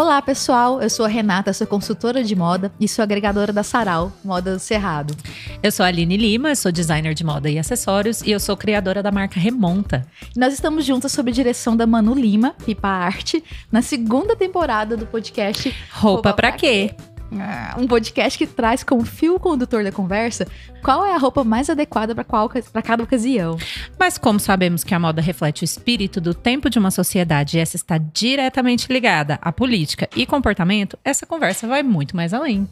Olá, pessoal. Eu sou a Renata, sou consultora de moda e sou agregadora da Sarau, Moda do Cerrado. Eu sou a Aline Lima, sou designer de moda e acessórios e eu sou criadora da marca Remonta. Nós estamos juntas sob a direção da Manu Lima, Pipa Arte, na segunda temporada do podcast Roupa, Roupa pra, pra quê? quê? Um podcast que traz como fio condutor da conversa qual é a roupa mais adequada para cada ocasião. Mas como sabemos que a moda reflete o espírito do tempo de uma sociedade e essa está diretamente ligada à política e comportamento, essa conversa vai muito mais além.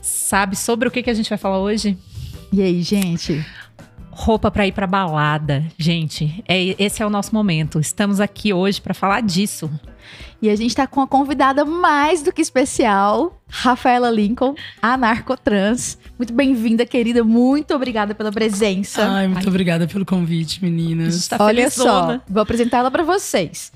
Sabe sobre o que, que a gente vai falar hoje? E aí, gente? roupa para ir para balada. Gente, é, esse é o nosso momento. Estamos aqui hoje para falar disso. E a gente está com uma convidada mais do que especial, Rafaela Lincoln, a narcotrans. Muito bem-vinda, querida. Muito obrigada pela presença. Ai, muito Ai. obrigada pelo convite, meninas. Tá Olha só, vou apresentar ela para vocês.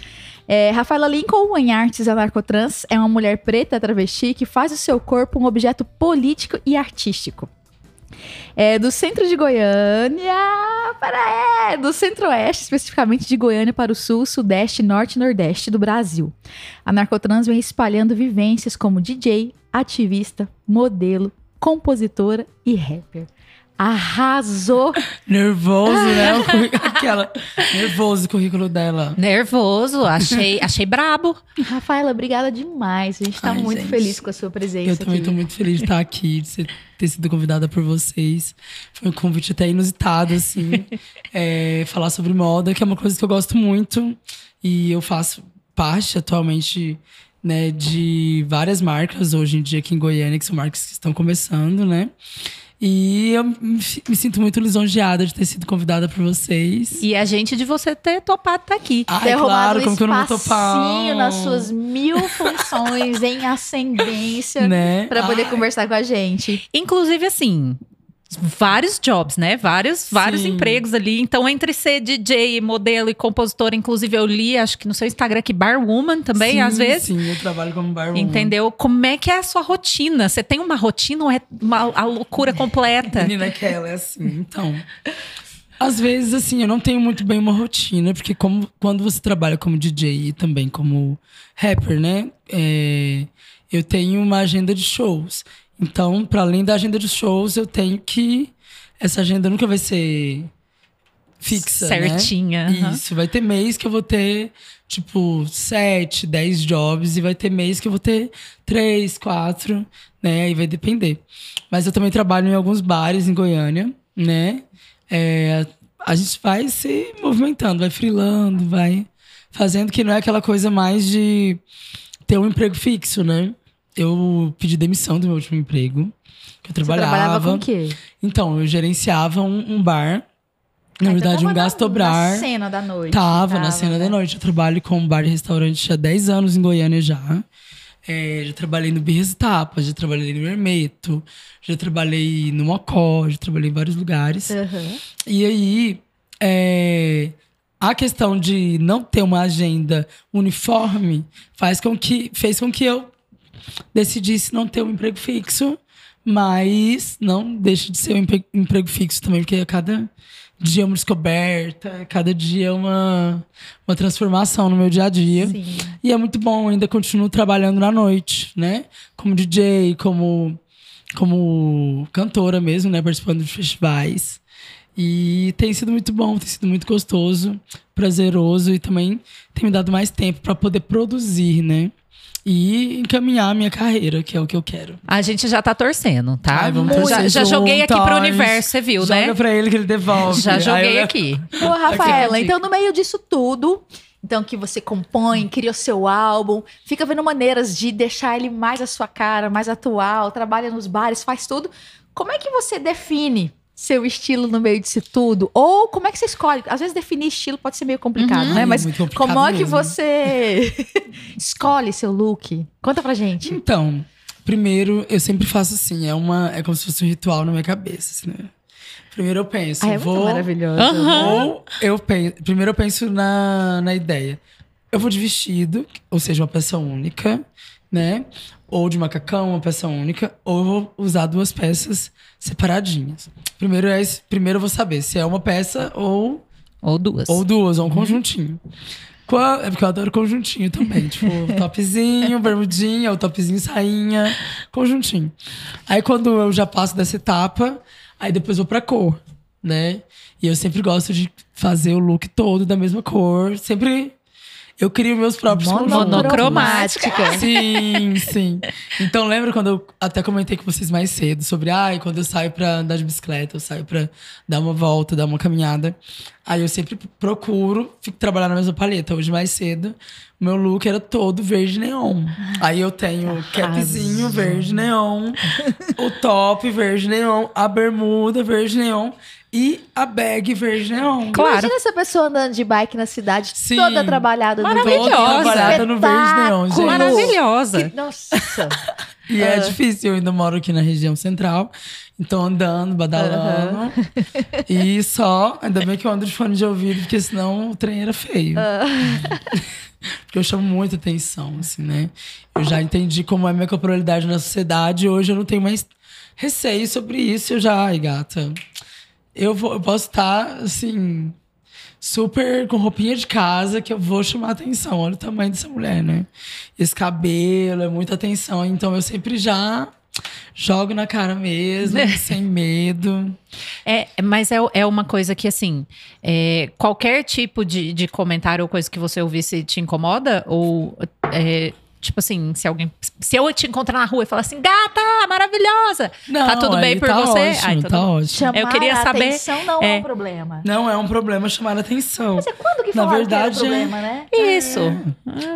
É, Rafaela Lincoln, em artes anarcotrans, é uma mulher preta travesti que faz do seu corpo um objeto político e artístico. É do centro de Goiânia para é, do centro-oeste, especificamente de Goiânia para o sul, sudeste, norte e nordeste do Brasil. A Narcotrans vem espalhando vivências como DJ, ativista, modelo, compositora e rapper. Arrasou! Nervoso, né? Aquela. Nervoso o currículo dela. Nervoso, achei, achei brabo. Rafaela, obrigada demais. A gente tá Ai, muito gente. feliz com a sua presença. Eu também aqui. tô muito feliz de estar aqui, de ter sido convidada por vocês. Foi um convite até inusitado, assim. é, falar sobre moda, que é uma coisa que eu gosto muito. E eu faço parte atualmente né, de várias marcas hoje em dia aqui em Goiânia, que são marcas que estão começando, né? E eu me, sinto muito lisonjeada de ter sido convidada por vocês. E a gente de você ter topado estar tá aqui. Ai, ter claro, como que eu não vou topar? nas suas mil funções em ascendência né? para poder Ai. conversar com a gente. Inclusive, assim, vários jobs, né? Vários, vários empregos ali. Então, entre ser DJ, modelo e compositora, inclusive eu li, acho que no seu Instagram que barwoman também, sim, às vezes. Sim, eu trabalho como barwoman. Entendeu? Como é que é a sua rotina? Você tem uma rotina ou é uma a loucura completa? Menina, que ela é assim. Então, às vezes, assim, eu não tenho muito bem uma rotina, porque como, quando você trabalha como DJ e também como rapper, né? É, eu tenho uma agenda de shows. Então, para além da agenda de shows, eu tenho que. Essa agenda nunca vai ser fixa. Né? Certinha. Né? Isso. Vai ter mês que eu vou ter, tipo, sete, dez jobs, e vai ter mês que eu vou ter três, quatro, né? Aí vai depender. Mas eu também trabalho em alguns bares em Goiânia, né? É, a gente vai se movimentando, vai frilando, vai fazendo que não é aquela coisa mais de ter um emprego fixo, né? Eu pedi demissão do meu último emprego. Que eu trabalhava. Você trabalhava com o quê? Então, eu gerenciava um, um bar. Na ah, verdade, então um gastobrar. Na cena da noite. Tava, tava na cena né? da noite. Eu trabalho com bar e restaurante há 10 anos em Goiânia já. É, já trabalhei no Birras Tapas, já trabalhei no Hermeto, já trabalhei no Mocó, já trabalhei em vários lugares. Uhum. E aí, é, a questão de não ter uma agenda uniforme faz com que, fez com que eu decidisse não ter um emprego fixo, mas não deixa de ser um emprego fixo também, porque a cada dia é uma descoberta, cada dia é uma, uma transformação no meu dia a dia. Sim. E é muito bom, ainda continuo trabalhando na noite, né? Como DJ, como, como cantora mesmo, né? Participando de festivais. E tem sido muito bom, tem sido muito gostoso, prazeroso e também tem me dado mais tempo para poder produzir, né? E encaminhar a minha carreira, que é o que eu quero. A gente já tá torcendo, tá? Ai, vamos já, já joguei aqui pro universo, você viu, joga né? Joga pra ele que ele devolve. Já joguei aqui. Ô, Rafaela, então no meio disso tudo, então que você compõe, cria o seu álbum, fica vendo maneiras de deixar ele mais a sua cara, mais atual, trabalha nos bares, faz tudo. Como é que você define seu estilo no meio disso tudo? Ou como é que você escolhe? Às vezes definir estilo pode ser meio complicado, uhum. né? Mas como é que você escolhe seu look? Conta pra gente. Então, primeiro, eu sempre faço assim, é uma é como se fosse um ritual na minha cabeça, assim, né? Primeiro eu penso, ah, é vou maravilhoso. Uhum. Ou eu penso, primeiro eu penso na, na ideia. Eu vou de vestido, ou seja, uma peça única, né? Ou de macacão, uma peça única, ou eu vou usar duas peças separadinhas. Primeiro, é, primeiro eu vou saber se é uma peça ou. Ou duas. Ou duas, ou um uhum. conjuntinho. Qua- É porque eu adoro conjuntinho também. Tipo, topzinho, bermudinha, ou topzinho, sainha, conjuntinho. Aí quando eu já passo dessa etapa, aí depois vou pra cor, né? E eu sempre gosto de fazer o look todo da mesma cor. Sempre eu crio meus próprios conjuntos. Monocromática. Sim, sim. Então lembra quando eu até comentei com vocês mais cedo sobre, ai, quando eu saio pra andar de bicicleta, eu saio pra dar uma volta, dar uma caminhada. Aí eu sempre procuro fico trabalhar na mesma paleta. Hoje mais cedo, meu look era todo verde neon. Aí eu tenho o capzinho verde neon, o top verde neon, a bermuda verde neon e a bag verde neon. Claro. Imagina essa pessoa andando de bike na cidade, Sim. toda trabalhada no Maravilhosa. verde. Toda trabalhada no verde neon, gente. Maravilhosa. Que- Nossa. E é difícil, eu ainda moro aqui na região central. Então andando, badalando. E só, ainda bem que eu ando de fone de ouvido, porque senão o trem era feio. porque eu chamo muita atenção, assim, né? Eu já entendi como é minha corporalidade na sociedade. Hoje eu não tenho mais receio sobre isso. Eu já, ai, gata. Eu, vou, eu posso estar, assim, super com roupinha de casa que eu vou chamar atenção. Olha o tamanho dessa mulher, né? Esse cabelo, é muita atenção. Então eu sempre já jogo na cara mesmo, sem medo. É, mas é, é uma coisa que, assim, é, qualquer tipo de, de comentário ou coisa que você ouvisse te incomoda? Ou, é, tipo assim, se alguém. Se eu te encontrar na rua e falar assim, gata, maravilhosa! tá tudo bem por tá você? Ótimo, Ai, tudo tá bom. ótimo. Chamar Eu queria a saber- atenção não é, é. um problema. Não é um problema chamar atenção. Mas é quando que Na verdade, que é- um problema, né? Isso.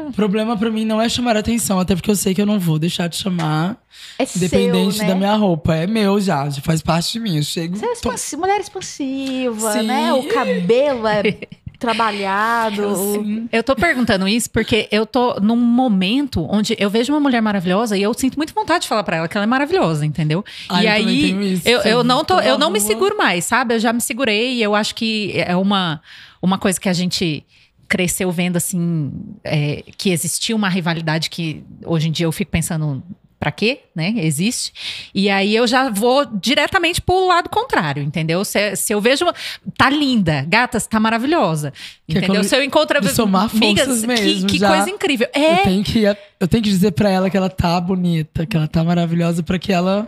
O problema pra mim não é chamar atenção, até porque eu sei que eu não vou deixar de chamar, É independente seu, né? da minha roupa. É meu já, já faz parte de mim. Eu chego. Você é tô- expansi- mulher expansiva, Sim. né? O cabelo é trabalhado. Eu tô perguntando isso porque eu tô num momento onde eu vejo uma mulher maravilhosa e eu sinto muito vontade de falar pra ela que ela é maravilhosa, entendeu? Ah, e eu aí tenho isso. eu, eu não tô, eu não me seguro mais, sabe? Eu já me segurei e eu acho que é uma uma coisa que a gente cresceu vendo assim é, que existia uma rivalidade que hoje em dia eu fico pensando pra quê, né? Existe. E aí eu já vou diretamente pro lado contrário, entendeu? Se, se eu vejo. Tá linda, gata, você tá maravilhosa. Que é entendeu? quando- se eu encontro amigas, que, mesmo, que já. coisa incrível. Eu É. tenho, que, eu tenho que dizer pra ela que ela tá bonita, que ela tá maravilhosa, pra que ela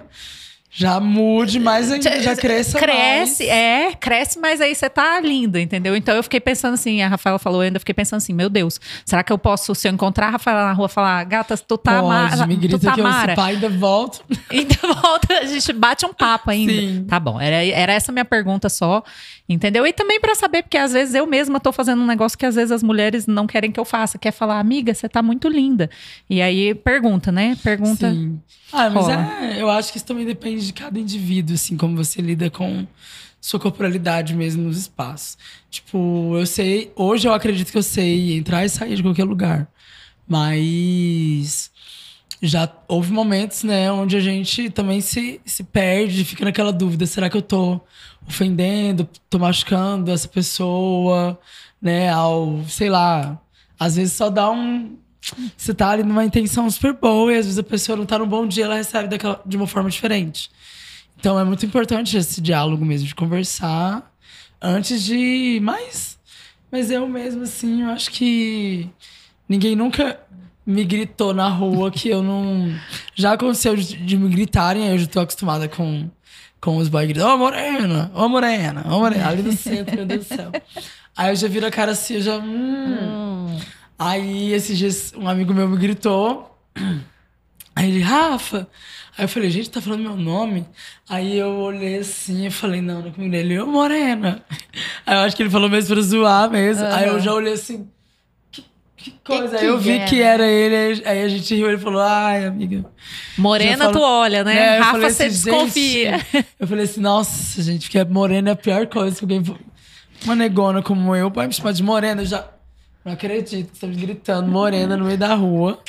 já mude mais ainda, já cresça Cresce, mais. é, cresce, mas aí você tá linda, entendeu? Então eu fiquei pensando assim, a Rafaela falou, eu ainda fiquei pensando assim, meu Deus, será que eu posso, se eu encontrar a Rafaela na rua, falar, gata, tu tá mara, me tu grita tá que eu mara. se pá, ainda volto. Então volta, a gente bate um papo ainda. Sim. Tá bom, era, era essa minha pergunta só, entendeu? E também pra saber, porque às vezes eu mesma tô fazendo um negócio que às vezes as mulheres não querem que eu faça, que é falar, amiga, você tá muito linda. E aí pergunta, né? Pergunta. Sim. Ah, mas é, eu acho que isso também depende de cada indivíduo, assim, como você lida com sua corporalidade mesmo nos espaços. Tipo, eu sei, hoje eu acredito que eu sei entrar e sair de qualquer lugar. Mas já houve momentos, né, onde a gente também se, se perde, fica naquela dúvida, será que eu tô ofendendo, tô machucando essa pessoa, né, ao, sei lá, às vezes só dá um você tá ali numa intenção super boa e às vezes a pessoa não tá num bom dia, ela recebe daquela, de uma forma diferente. Então é muito importante esse diálogo mesmo, de conversar antes de. Mas, mas eu mesmo, assim, eu acho que ninguém nunca me gritou na rua que eu não. Já aconteceu de, de me gritarem, aí eu já tô acostumada com, com os boys gritando: Ô morena, ô morena, ô morena, ali no centro, meu Deus do céu. Aí eu já viro a cara assim, eu já. hum. Aí esses dias um amigo meu me gritou. Aí ele, Rafa. Aí eu falei, gente, tá falando meu nome? Aí eu olhei assim e falei, não, não é comigo. Ele, ô Morena. Aí eu acho que ele falou mesmo pra zoar mesmo. Aí eu já olhei assim, que, que coisa. que aí eu vi é, que né? era ele. aí- a gente riu, ele falou, ai, amiga. Morena, tu olha, né? É, eu Rafa, você assim, desconfia. eu falei assim, nossa, gente, porque morena é a pior coisa que alguém. Uma negona como eu vai me chamar de morena, eu já. Não acredito que estamos gritando morena no meio da rua.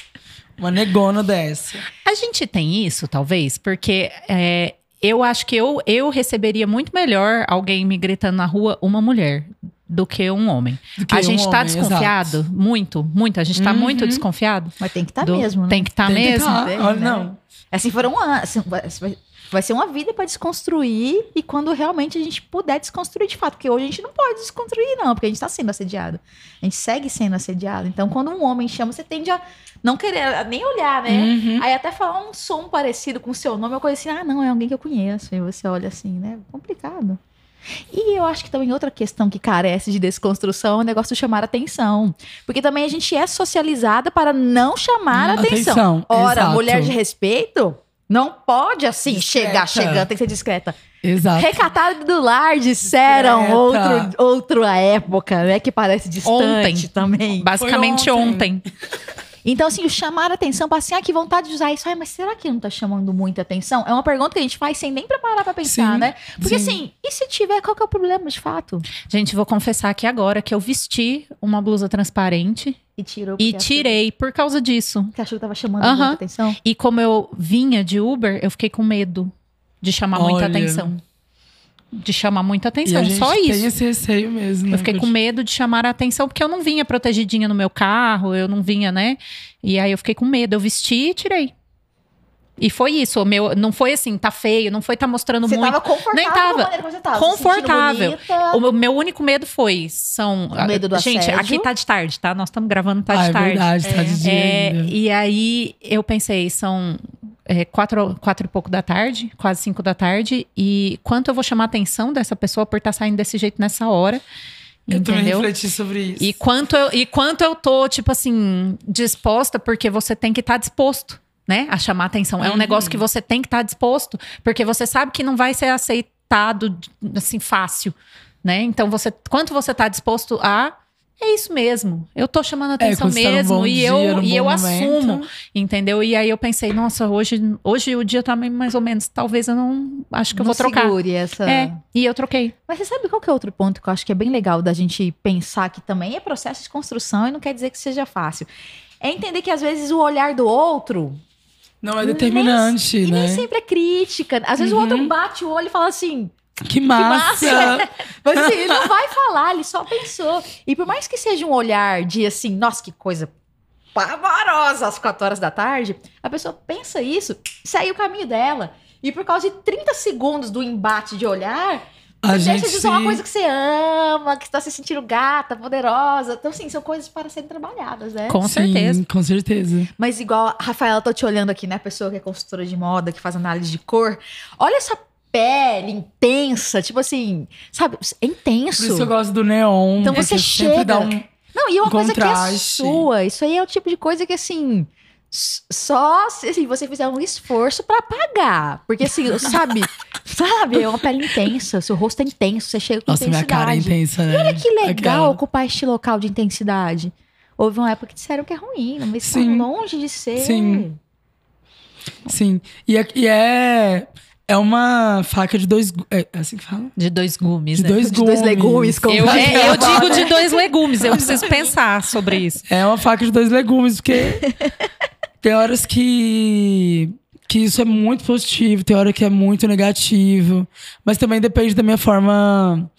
Uma negona dessa. A gente tem isso, talvez, porque é, eu acho que eu, eu receberia muito melhor alguém me gritando na rua, uma mulher, do que um homem. Que a um gente tá homem, desconfiado, exato. muito, muito. A gente tá Uhum. muito desconfiado. Mas tem que estar tá mesmo, né? Tem que estar que mesmo. tá. Tem, Olha, né? não. Assim, foram anos. Assim, vai- ser uma vida pra desconstruir e quando realmente a gente puder desconstruir de fato. Porque hoje a gente não pode desconstruir, não, porque a gente tá sendo assediado. A gente segue sendo assediado. Então, quando um homem chama, você tende a não querer nem olhar, né? Uhum. Aí até falar um som parecido com o seu nome, uma coisa assim, ah, não, é alguém que eu conheço. E você olha assim, né? Complicado. E eu acho que também outra questão que carece de desconstrução é o negócio de chamar atenção. Porque também a gente é socializada para não chamar Hum, atenção. atenção, Ora, exato. mulher de respeito não pode assim Discreta. chegar chegando, tem que ser discreta. Exato. Recatada do lar, disseram outro, outra época, né? Que parece distante Ontem. também. Basicamente Foi ontem. ontem. Então, assim, o chamar a atenção, para assim, ah, que vontade de usar isso. Ai, mas será que não tá chamando muita atenção? É uma pergunta que a gente faz sem nem preparar pra pensar, Sim, né? Porque sim. assim, e se tiver, qual que é o problema de fato? Gente, vou confessar aqui agora que eu vesti uma blusa transparente E tirou e achou- tirei por causa disso. Porque achou que tava chamando muita atenção. E como eu vinha de Uber, eu fiquei com medo de chamar muita Olha. atenção. De chamar muita E atenção, a gente só tem isso. esse receio mesmo. né? Eu fiquei com medo de chamar a atenção, porque eu não vinha protegidinha no meu carro, eu não vinha, né? E aí eu fiquei com medo. Eu vesti e tirei. E foi isso. O meu, não foi assim, tá feio, não foi tá mostrando Você muito. tava confortável Nem tava. tava. Confortável. O meu- meu único medo foi. São. O medo do Gente, assédio. aqui tá de tarde, tá? Nós estamos gravando tá Ah, de é tarde. verdade, tá de dia É, e aí eu pensei, são é, quatro, quatro e pouco da tarde, quase cinco da tarde, e quanto eu vou chamar a atenção dessa pessoa por estar saindo desse jeito nessa hora. Eu também refleti sobre isso. E quanto, eu, e quanto eu tô, tipo assim, disposta, porque você tem que estar disposto, né? A chamar atenção. É um Uhum. negócio que você tem que estar disposto, porque você sabe que não vai ser aceitado, assim, fácil, né? Então, você, quanto você tá disposto a. É isso mesmo. Eu tô chamando a É, atenção tá num mesmo e dia, eu, e eu momento. assumo, entendeu? E aí eu pensei, nossa, hoje, hoje o dia tá mais ou menos. Talvez eu não. Acho que eu Não vou trocar. essa... É, e eu troquei. Mas você sabe qual que é outro ponto que eu acho que é bem legal da gente pensar que também é processo de construção e não quer dizer que seja fácil. É entender que às vezes o olhar do outro Não é determinante, e né? nem sempre é crítica. Às vezes o Uhum. outro bate o olho e fala assim: Que massa! massa! Mas assim, ele não vai falar, ele só pensou. E por mais que seja um olhar de assim, nossa, que coisa pavorosa às 4 horas da tarde, a pessoa pensa isso, segue o caminho dela. E por causa de 30 segundos do embate de olhar, você gente deixa de usar uma coisa que você ama, que está se sentindo gata, poderosa. Então, assim, são coisas para serem trabalhadas, né? Com Sim, certeza. Com certeza. Mas igual a Rafaela, tô te olhando aqui, né? Pessoa que é consultora de moda, que faz análise de cor. Olha essa pele intensa, tipo assim, sabe? É Por intenso. isso que eu gosto do neon. Então você chega- dá um. Não, e é uma um coisa que é sua. Isso aí é o tipo de coisa que, assim, só se assim, você fizer um esforço pra pagar. Porque, assim, sabe? sabe? É uma pele intensa, seu rosto é intenso, você chega com Nossa, minha intensidade. cara é intensa, né? Olha que legal Aquela. ocupar este local de intensidade. Houve uma época que disseram que é ruim, mas tá Sim. longe de ser. Sim. Sim. E é, e é, é uma faca de dois. gu- É assim que fala? De dois gumes, De né? dois De dois gumes. legumes, como Eu, é, eu digo de dois legumes, eu preciso pensar sobre isso. É uma faca de dois legumes, porque tem horas que, que isso é muito positivo, tem hora que é muito negativo. Mas também depende da minha forma.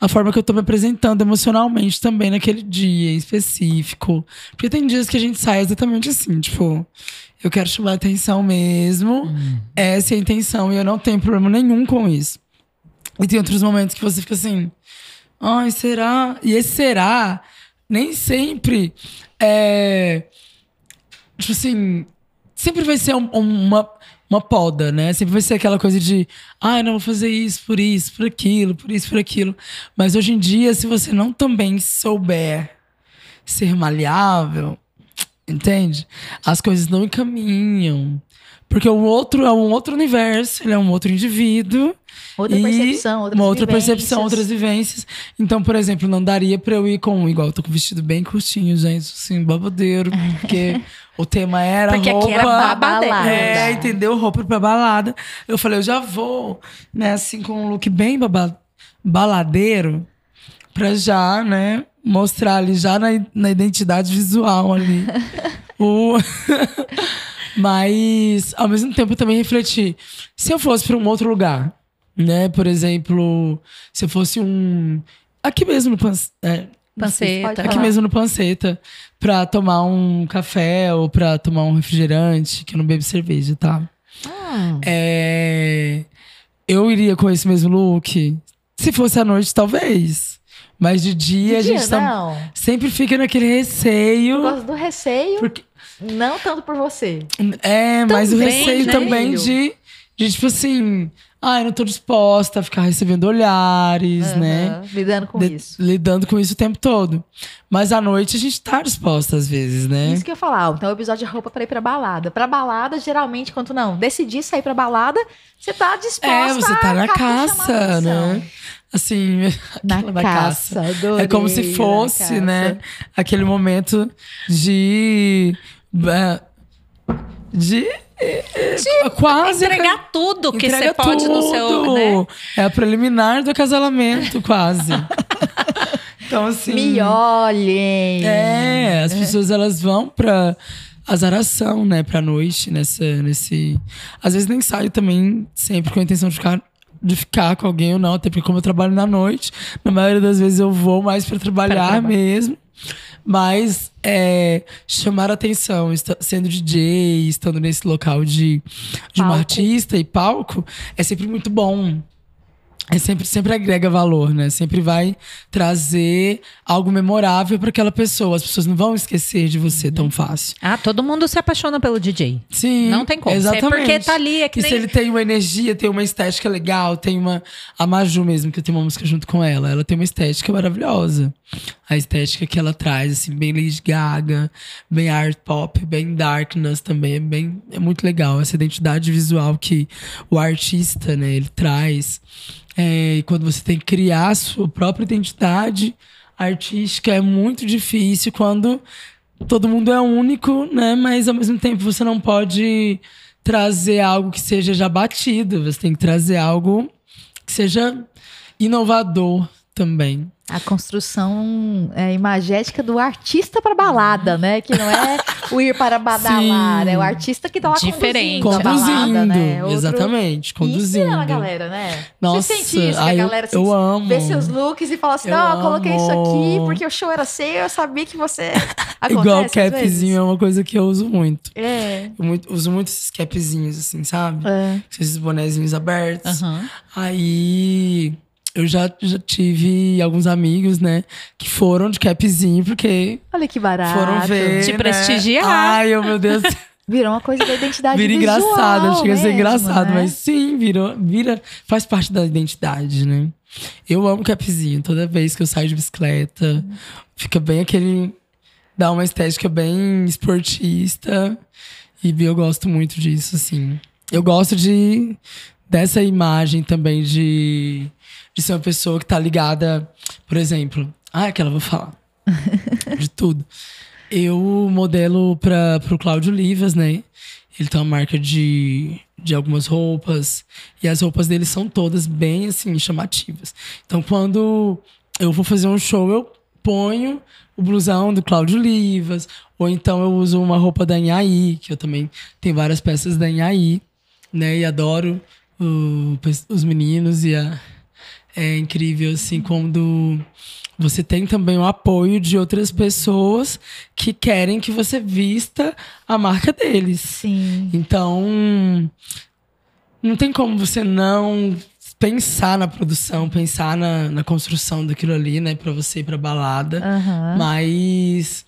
A forma que eu tô me apresentando emocionalmente também naquele dia específico. Porque tem dias que a gente sai exatamente assim, tipo, eu quero chamar atenção mesmo. Essa é a intenção e eu não tenho problema nenhum com isso. E tem outros momentos que você fica assim, ai, será? E esse será nem sempre é. Tipo assim, sempre vai ser um- uma, uma poda, né? Sempre vai ser aquela coisa de, ai, não vou fazer isso, por isso, por aquilo, por isso, por aquilo. Mas hoje em dia, se você não também souber ser maleável, entende? As coisas não encaminham. Porque o outro é um outro universo, ele é um outro indivíduo. Outra percepção, outras uma outra vivências. percepção, outras vivências. Então, por exemplo, não daria pra eu ir com. Igual, eu tô com o vestido bem curtinho, gente, assim, babadeiro. Porque o tema era Porque roupa. aqui era babadeiro. É, entendeu? Roupa pra balada. Eu falei, eu já vou, né, assim, com um look bem baba- baladeiro. Pra já, né, mostrar ali, já na, na identidade visual ali. o... Mas, ao mesmo tempo, eu também refleti. Se eu fosse pra um outro lugar, né? Por exemplo, se eu fosse um. Aqui mesmo no é, Panceta. Pode aqui falar. mesmo no Panceta, pra tomar um café ou pra tomar um refrigerante, que eu não bebo cerveja, tá? Ah. É, eu iria com esse mesmo look. Se fosse à noite, talvez. Mas de dia, a Dia, gente tá- não. sempre fica naquele Por receio. causa do receio, Porque, não tanto por você. é, mas o receio né? também de, de, tipo assim, ai, não tô disposta a ficar recebendo olhares, né? Lidando com De- isso. Lidando com isso o tempo todo. Mas à noite a gente tá disposta às vezes, né? Isso que eu falar. Então, o episódio de roupa pra ir pra balada. Pra balada, geralmente, quando não decidir sair pra balada, você tá disposta É, você tá na caça, né? Assim, Na aquela caça, adorei, É como se fosse, caça. né? Aquele momento de. É, De. é, quase. Entregar tudo que você pode no seu. tudo. Né? É a preliminar do acasalamento, quase. então, assim. Me olhem. É, as pessoas elas vão pra azaração, né, pra noite, nessa, nesse. Às vezes nem saio também sempre com a intenção de ficar, de ficar com alguém ou não, até porque como eu trabalho na noite, na maioria das vezes eu vou mais pra trabalhar trabalhar. mesmo. Mas é, chamar a atenção, sendo DJ, estando nesse local de, de um Palco. artista e palco, é sempre muito bom. É sempre, sempre agrega valor, né? Sempre vai trazer algo memorável para aquela pessoa. As pessoas não vão esquecer de você tão fácil. Ah, todo mundo se apaixona pelo DJ. Sim. Não tem como. Exatamente. É porque tá ali, é que e nem- se ele tem uma energia, tem uma estética legal, tem uma. A Maju mesmo, que eu tenho uma música junto com ela, ela tem uma estética maravilhosa. A estética que ela traz, assim, bem Lady Gaga, bem art pop, bem darkness também. É, bem, é muito legal essa identidade visual que o artista, né, ele traz. É, e quando você tem que criar a sua própria identidade artística, é muito difícil quando todo mundo é único, né? Mas ao mesmo tempo você não pode trazer algo que seja já batido. Você tem que trazer algo que seja inovador também. A construção é, imagética do artista pra balada, né? Que não é o ir para badalar, é o artista que tá lá Diferente. conduzindo, a Conduzindo. balada, né? Outro- Exatamente, E conduzindo. inspira a galera, né? Nossa, Você sente isso, ai, a eu- galera assim, eu amo. vê seus looks e fala assim, Eu não, eu coloquei isso aqui porque o show era seu, eu sabia que você... Igual capzinho é uma coisa que eu uso muito. É. Eu muito- uso muito esses capzinhos, assim, sabe? é. Esses bonezinhos abertos. Aham. Aí eu já, já tive alguns amigos, né, que foram de capzinho, porque Olha que barato. foram ver. Te né? prestigiar. Ai, oh, meu Deus. Virou uma coisa da identidade Vira visual engraçado, chega a ser engraçado, né? mas sim, virou, vira, faz parte da identidade, né? Eu amo capzinho, toda vez que eu saio de bicicleta, fica bem aquele. dá uma estética bem esportista. E eu gosto muito disso, assim. Eu gosto de dessa imagem também de, de ser uma pessoa que tá ligada, por exemplo. Ah, aquela eu vou falar. de tudo. Eu modelo para pro Cláudio Livas, né? Ele tem uma marca de, de algumas roupas. E as roupas dele são todas bem, assim, chamativas. Então, quando eu vou fazer um show, eu ponho o blusão do Cláudio Livas. Ou então eu uso uma roupa da Inhaí, que eu também tenho várias peças da Inhaí, né? E adoro o- os meninos. E a, é incrível, assim, quando você tem também o apoio de outras pessoas que querem que você vista a marca deles. Sim. Então, não tem como você não pensar na produção, pensar na, na construção daquilo ali, né, Pra você ir pra balada. Aham. Mas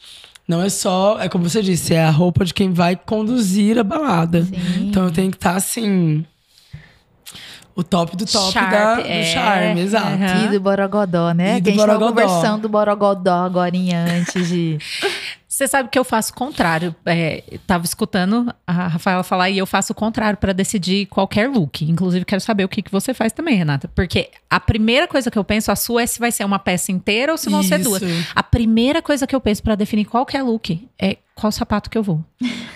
não é só, é como você disse, é a roupa de quem vai conduzir a balada. Sim. Então eu tenho que estar assim. O top do top Sharp, da, do é. charme, exato. Aham. E do Borogodó, né? E do que a gente Borogodó. conversando do Borogodó agora antes de. Você sabe que eu faço o contrário. É, tava escutando a Rafaela falar e eu faço o contrário para decidir qualquer look. Inclusive, quero saber o que, que você faz também, Renata. Porque a primeira coisa que eu penso, a sua é se vai ser uma peça inteira ou se vão ser Isso. duas. A primeira coisa que eu penso para definir qualquer look é qual sapato que eu vou.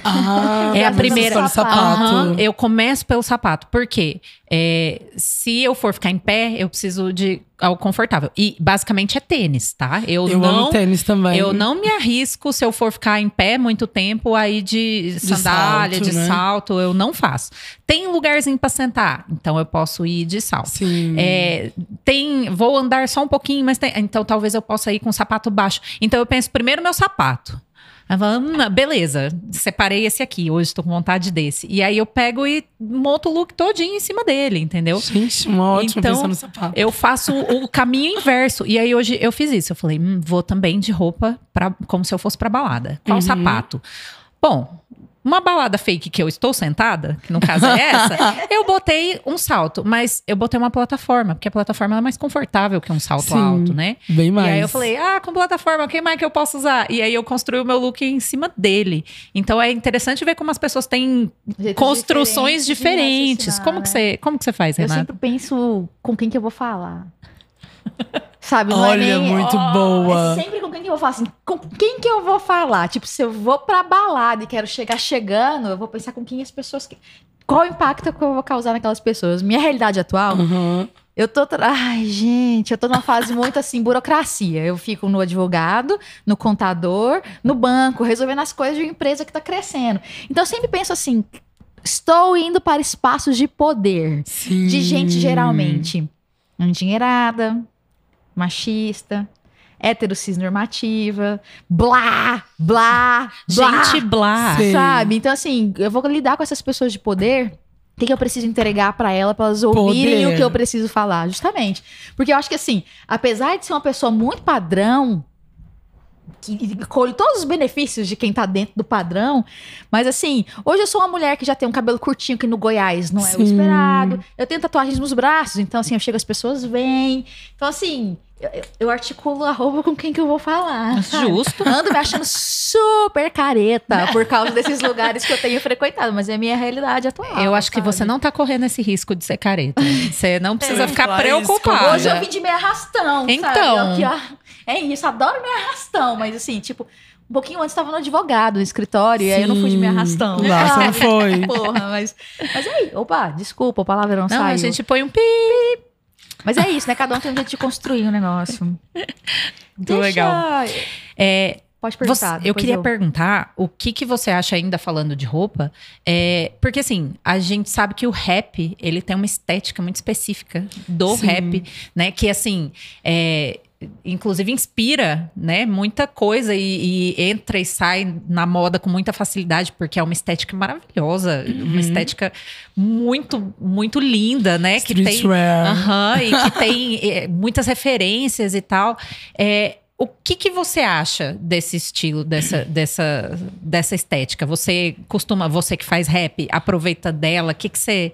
Ah, É a primeira-. Aham, eu começo pelo sapato. Por quê? É, se eu for ficar em pé, eu preciso de algo confortável. E basicamente é tênis, tá? Eu, Eu não. amo tênis também. Eu não me arrisco se eu for ficar em pé muito tempo aí de sandália, salto, de né? salto, eu não faço. Tem lugarzinho pra sentar, então eu posso ir de salto. Sim. É, tem, vou andar só um pouquinho, mas tem, então talvez eu possa ir com sapato baixo. Então eu penso primeiro meu sapato. Aí eu falo, "Hum, beleza, separei esse aqui, hoje tô com vontade desse. E aí eu pego e monto o look todinho em cima dele, entendeu? Gente, uma ótima Então, no sapato. Eu faço o caminho inverso. E aí hoje eu fiz isso. Eu falei, hum, vou também de roupa pra, como se eu fosse pra balada. Qual Uhum. sapato? Bom, uma balada fake que eu estou sentada, que no caso é essa, eu botei um salto, mas eu botei uma plataforma, porque a plataforma é mais confortável que um salto Sim, alto, né? Bem mais. E aí eu falei, ah, com plataforma, o que mais que eu posso usar? E aí eu construí o meu look em cima dele. Então é interessante ver como as pessoas têm Jeitos construções diferentes. raciocinar, Como que né? você, como que você faz, Eu Renata? sempre penso com quem que eu vou falar. Sabe, não Olha, é nem... muito boa. É sempre com quem que eu vou falar, assim, com quem que eu vou falar? Tipo, se eu vou pra balada e quero chegar chegando, eu vou pensar com quem as pessoas... Que... Qual o impacto que eu vou causar naquelas pessoas? Minha realidade atual, Uhum. eu tô... Ai, gente, eu tô numa fase muito, assim, burocracia. Eu fico no advogado, no contador, no banco, resolvendo as coisas de uma empresa que tá crescendo. Então, eu sempre penso assim, estou indo para espaços de poder Sim. de gente geralmente endinheirada, machista, heterocis normativa, blá, blá, blá, Gente, blá. Sabe? Então, assim, eu vou lidar com essas pessoas de poder. O que, que eu preciso entregar pra ela, pra elas ouvirem Poder. o que eu preciso falar? Justamente. Porque eu acho que, assim, apesar de ser uma pessoa muito padrão, que colhe todos os benefícios de quem tá dentro do padrão, mas assim, hoje eu sou uma mulher que já tem um cabelo curtinho que no Goiás não é o Sim. esperado. Eu tenho tatuagens nos braços, então assim, eu chego, as pessoas vêm. Então assim, eu, eu- articulo a roupa com quem que eu vou falar. sabe? Justo. Ando me achando super careta por causa desses lugares que eu tenho frequentado, mas é a minha realidade atual. Eu acho que sabe? você não tá correndo esse risco de ser careta. Você não precisa É, ficar preocupada. Hoje eu vim de meio arrastão, Então. sabe? Aqui, ó. É isso, adoro meio arrastão, mas assim, tipo, um pouquinho antes tava no advogado, no escritório, e aí eu não fui de meio arrastão. Lá você não foi. Porra, mas. Mas aí, opa, desculpa, a palavra não, Não, saiu. a gente põe um pi. Mas é isso, né? Cada um tem um jeito de construir um negócio. Muito legal. É, Pode Você- perguntar. eu depois queria perguntar o que, que você acha ainda falando de roupa, é, porque assim a gente sabe que o rap ele tem uma estética muito específica do Sim. rap, né? Que assim, é, inclusive inspira, né? Muita coisa e, e entra e sai na moda com muita facilidade porque é uma estética maravilhosa, Uhum. uma estética muito muito linda, né? Que tem Streetwear. Aham, e que tem é, muitas referências e tal. É, o que, que você acha desse estilo, dessa, dessa, dessa estética? Você costuma, você que faz rap, aproveita dela? O que, que você.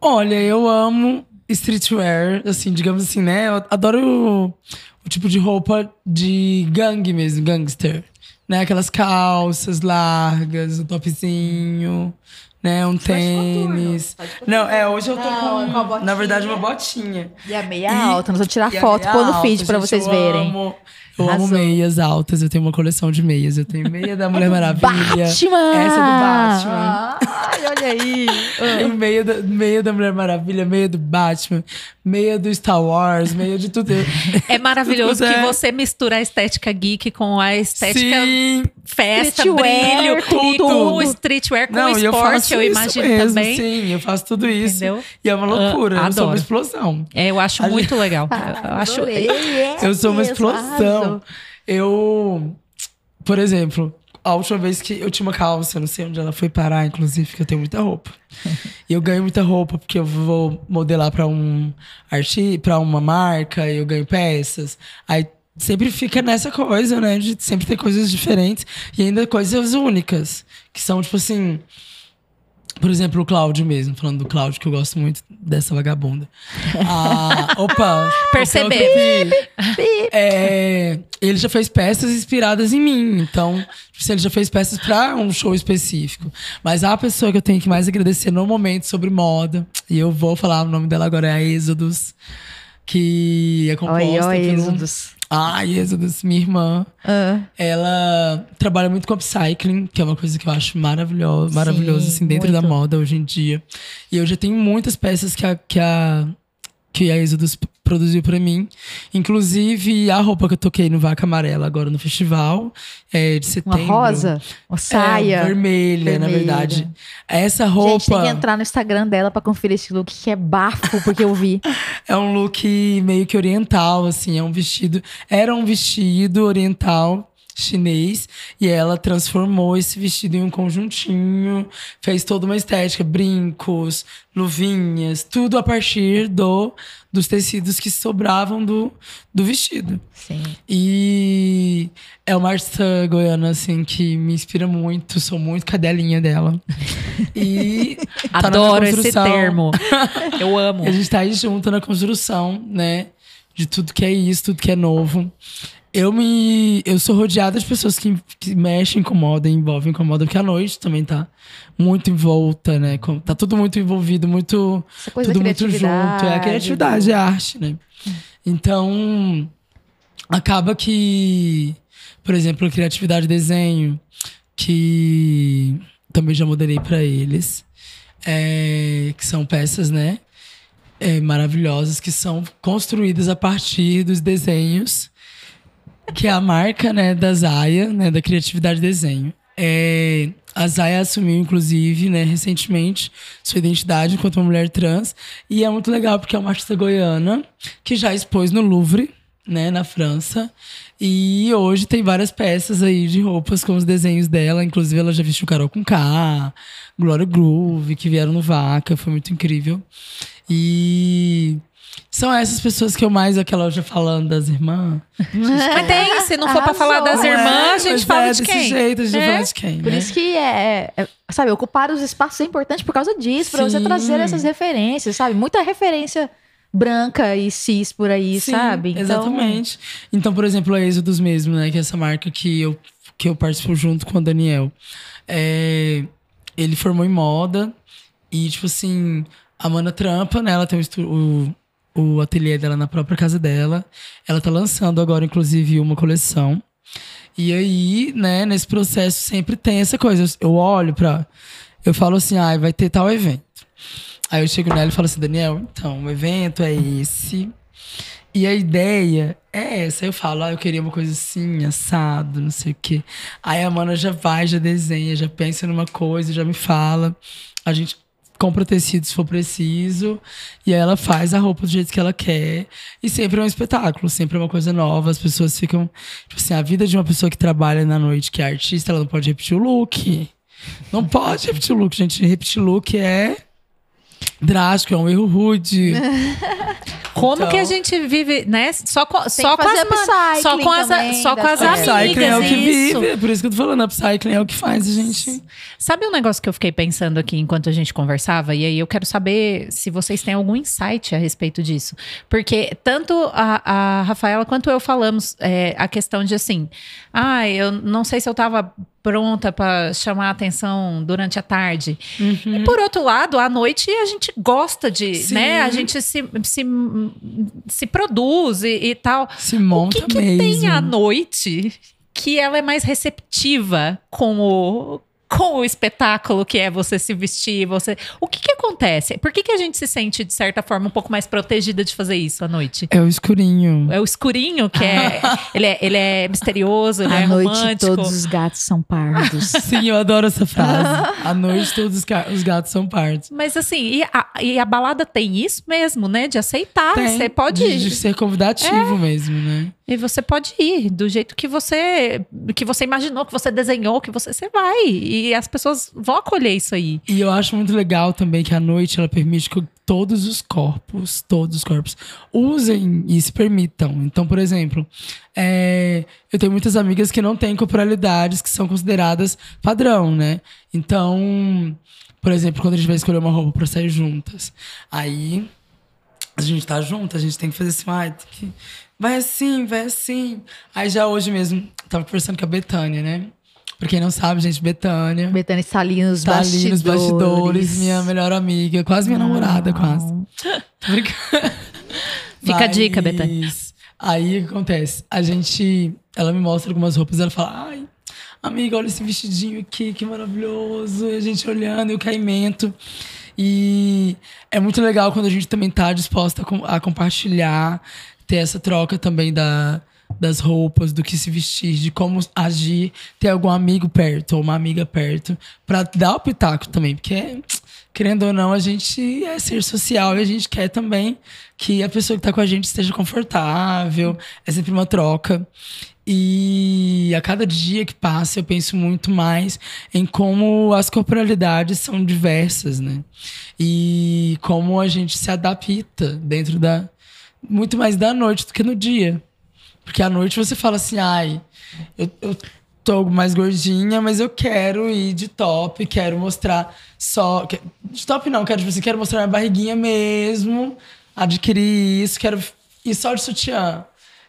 Olha, eu amo streetwear, assim, digamos assim, né? Eu adoro o, o tipo de roupa de gangue mesmo, gangster. Né? Aquelas calças largas, o topzinho, né? Um tênis. Não, é, hoje eu tô Não, é com a com, botinha. na verdade, uma botinha. E a meia E- alta, nós vamos tirar foto pôr no feed pra vocês eu verem. Amo, eu amo meias altas, eu tenho uma coleção de meias. Eu tenho meia da Mulher Maravilha. Batman! Essa é do Batman. Ai, olha aí. Tem meia da, meia da Mulher Maravilha, meia do Batman, meia do Star Wars, meia de tudo. É maravilhoso Tudo que é. você mistura a estética geek com a estética Sim. Festa, Streetwear, brilho, tudo. o streetwear, com Não, o e eu esporte, faço eu, imagino mesmo, também. Sim, eu faço tudo isso. Entendeu? E é uma loucura. Ah, eu sou uma explosão. É, eu acho A muito legal. Eu acho. É Eu sou uma explosão. arrasou. Eu, por exemplo, a última vez que eu tinha uma calça, não sei onde ela foi parar, inclusive, que eu tenho muita roupa. e eu ganho muita roupa porque eu vou modelar pra um arti para uma marca, e eu ganho peças. Aí sempre fica nessa coisa, né, de sempre ter coisas diferentes e ainda coisas únicas, que são tipo assim, por exemplo, o Cláudio mesmo, falando do Cláudio, que eu gosto muito dessa vagabunda. Ah, opa! Perceber. Cláudio- é, ele já fez peças inspiradas em mim. Então, tipo assim, ele já fez peças pra um show específico. Mas a pessoa que eu tenho que mais agradecer no momento sobre moda, e eu vou falar o nome dela agora, é a Êxodos, que é composta Oi, oi, pelo... Êxodos. Ah, Êxodos, minha irmã. Ah, Ela trabalha muito com upcycling, que é uma coisa que eu acho maravilhoso, maravilhoso Sim, assim, dentro da muito. moda hoje em dia. E eu já tenho muitas peças que a, que a, que a Exodus produziu pra mim. Inclusive, a roupa que eu toquei no Vaca Amarela agora no festival, é de uma setembro. rosa? Uma saia? É, vermelha, na Vermelha. verdade. Essa roupa Gente, tem que entrar no Instagram dela pra conferir esse look, que é bafo, porque eu vi. é um look meio que oriental, assim. É um vestido... Era um vestido oriental chinês. E ela transformou esse vestido em um conjuntinho, fez toda uma estética, brincos, luvinhas, tudo a partir do dos tecidos que sobravam do, do vestido. Sim. E é uma artista goiana, assim, que me inspira muito. Sou muito cadelinha dela. E tá Adoro esse termo. Eu amo. A gente tá aí junto na construção, né? De tudo que é isso, tudo que é novo. Eu me. Eu sou rodeada de pessoas que, que mexem com moda, envolvem com moda, porque a noite também tá muito envolta, né? Tá tudo muito envolvido, muito. Essa coisa tudo muito junto. É a criatividade, é a arte, né? Então, acaba que, por exemplo, a criatividade de desenho, que também já modelei pra eles, é, que são peças, né? é, maravilhosas que são construídas a partir dos desenhos, que é a marca né, da Zaya, né, da Criatividade Desenho. É, a Zaya assumiu, inclusive, né, recentemente, sua identidade enquanto uma mulher trans. E é muito legal porque é uma artista goiana que já expôs no Louvre, né, na França. E hoje tem várias peças aí de roupas com os desenhos dela. Inclusive, ela já vestiu Carol com K, Glória Groove, que vieram no Vaca. Foi muito incrível. E são essas pessoas que eu mais, aquela já falando das irmãs. Mas tem, se não for pra Arrasou. falar das é? irmãs, a Mas gente fala é de desse quem? jeito, a gente É? fala de quem, Por né? isso que é, é- Sabe, ocupar os espaços é importante por causa disso, pra você trazer essas referências, sabe? Muita referência branca e cis por aí, Sim, sabe? Então, Exatamente. Então, por exemplo, a Êxodos mesmo, né? Que é essa marca que eu, que eu participo junto com o Daniel. É, ele formou em moda e, tipo assim, a Mana trampa, né? Ela tem o, o, o ateliê dela na própria casa dela. Ela tá lançando agora, inclusive, uma coleção. E aí, né, nesse processo sempre tem essa coisa. Eu- olho pra. Eu falo assim, ah, vai ter tal evento. Aí eu chego nela e falo assim, Daniel, então, o evento é esse. E a ideia é essa. Eu falo, ah, eu queria uma coisa assim, assado, não sei o quê. Aí a mana já vai, já desenha, já pensa numa coisa, já me fala. A gente compra tecido se for preciso. E aí ela faz a roupa do jeito que ela quer. E sempre é um espetáculo, sempre é uma coisa nova. As pessoas ficam. Tipo assim, a vida de uma pessoa que trabalha na noite, que é artista, ela não pode repetir o look. Não pode repetir o look, gente. Repetir look é drástico, é um erro rude. Como Então- que a gente vive, né? Só com, Tem só que com as, só com as, também só com as amigas. Upcycling é o que isso. vive. É por isso que eu tô falando. Upcycling é o que faz a gente. Sabe um negócio que eu fiquei pensando aqui enquanto a gente conversava? E aí eu quero saber se vocês têm algum insight a respeito disso. Porque tanto a, a Rafaela quanto eu falamos é, a questão de assim, ah, eu não sei se eu tava pronta para chamar a atenção durante a tarde. E por outro lado, à noite a gente gosta de, Sim. né? A gente se, se, se produz e, e tal. Se O monta que, que mesmo. tem à noite que ela é mais receptiva com o, com o espetáculo que é você se vestir, você. O que que acontece? Por que, que a gente se sente, de certa forma, um pouco mais protegida de fazer isso à noite? É o escurinho. É o escurinho, que é. ele, é ele é misterioso, ele é À noite romântico. todos os gatos são pardos. Sim, eu adoro essa frase. À noite todos os, gatos são pardos. Mas assim, e a, e a balada tem isso mesmo, né? De aceitar. Tem, Você pode. De, de ser convidativo mesmo, né? E você pode ir do jeito que você que você imaginou, que você desenhou, que você, você vai. E as pessoas vão acolher isso aí. E eu acho muito legal também que a noite ela permite que todos os corpos, todos os corpos, usem e se permitam. Então, por exemplo, é, eu tenho muitas amigas que não têm corporalidades que são consideradas padrão, né? Então, por exemplo, quando a gente vai escolher uma roupa pra sair juntas, aí a gente tá junto, a gente tem que fazer assim, ai, tem que... vai assim, vai assim. Aí já hoje mesmo, tava conversando com a Betânia, né? Pra quem não sabe, gente, Betânia. Betânia está ali nos Tá bastidores. ali nos bastidores, minha melhor amiga, quase minha namorada, quase. Tô brincando. Fica a dica, Mas Betânia. Aí o que acontece? A gente. Ela me mostra algumas roupas ela fala: ai, amiga, olha esse vestidinho aqui, que maravilhoso. E a gente olhando, e o caimento. E é muito legal quando a gente também tá disposta a compartilhar, ter essa troca também da, das roupas, do que se vestir, de como agir, ter algum amigo perto ou uma amiga perto, pra dar o pitaco também, porque querendo ou não, a gente é ser social e a gente quer também que a pessoa que tá com a gente esteja confortável, é sempre uma troca. E a cada dia que passa, eu penso muito mais em como as corporalidades são diversas, né? E como a gente se adapta dentro da. Muito mais da noite do que no dia. Porque à noite você fala assim, ai, eu, eu tô mais gordinha, mas eu quero ir de top, quero mostrar só. De top não, quero, tipo assim, quero mostrar minha barriguinha mesmo, adquirir isso, quero ir só de sutiã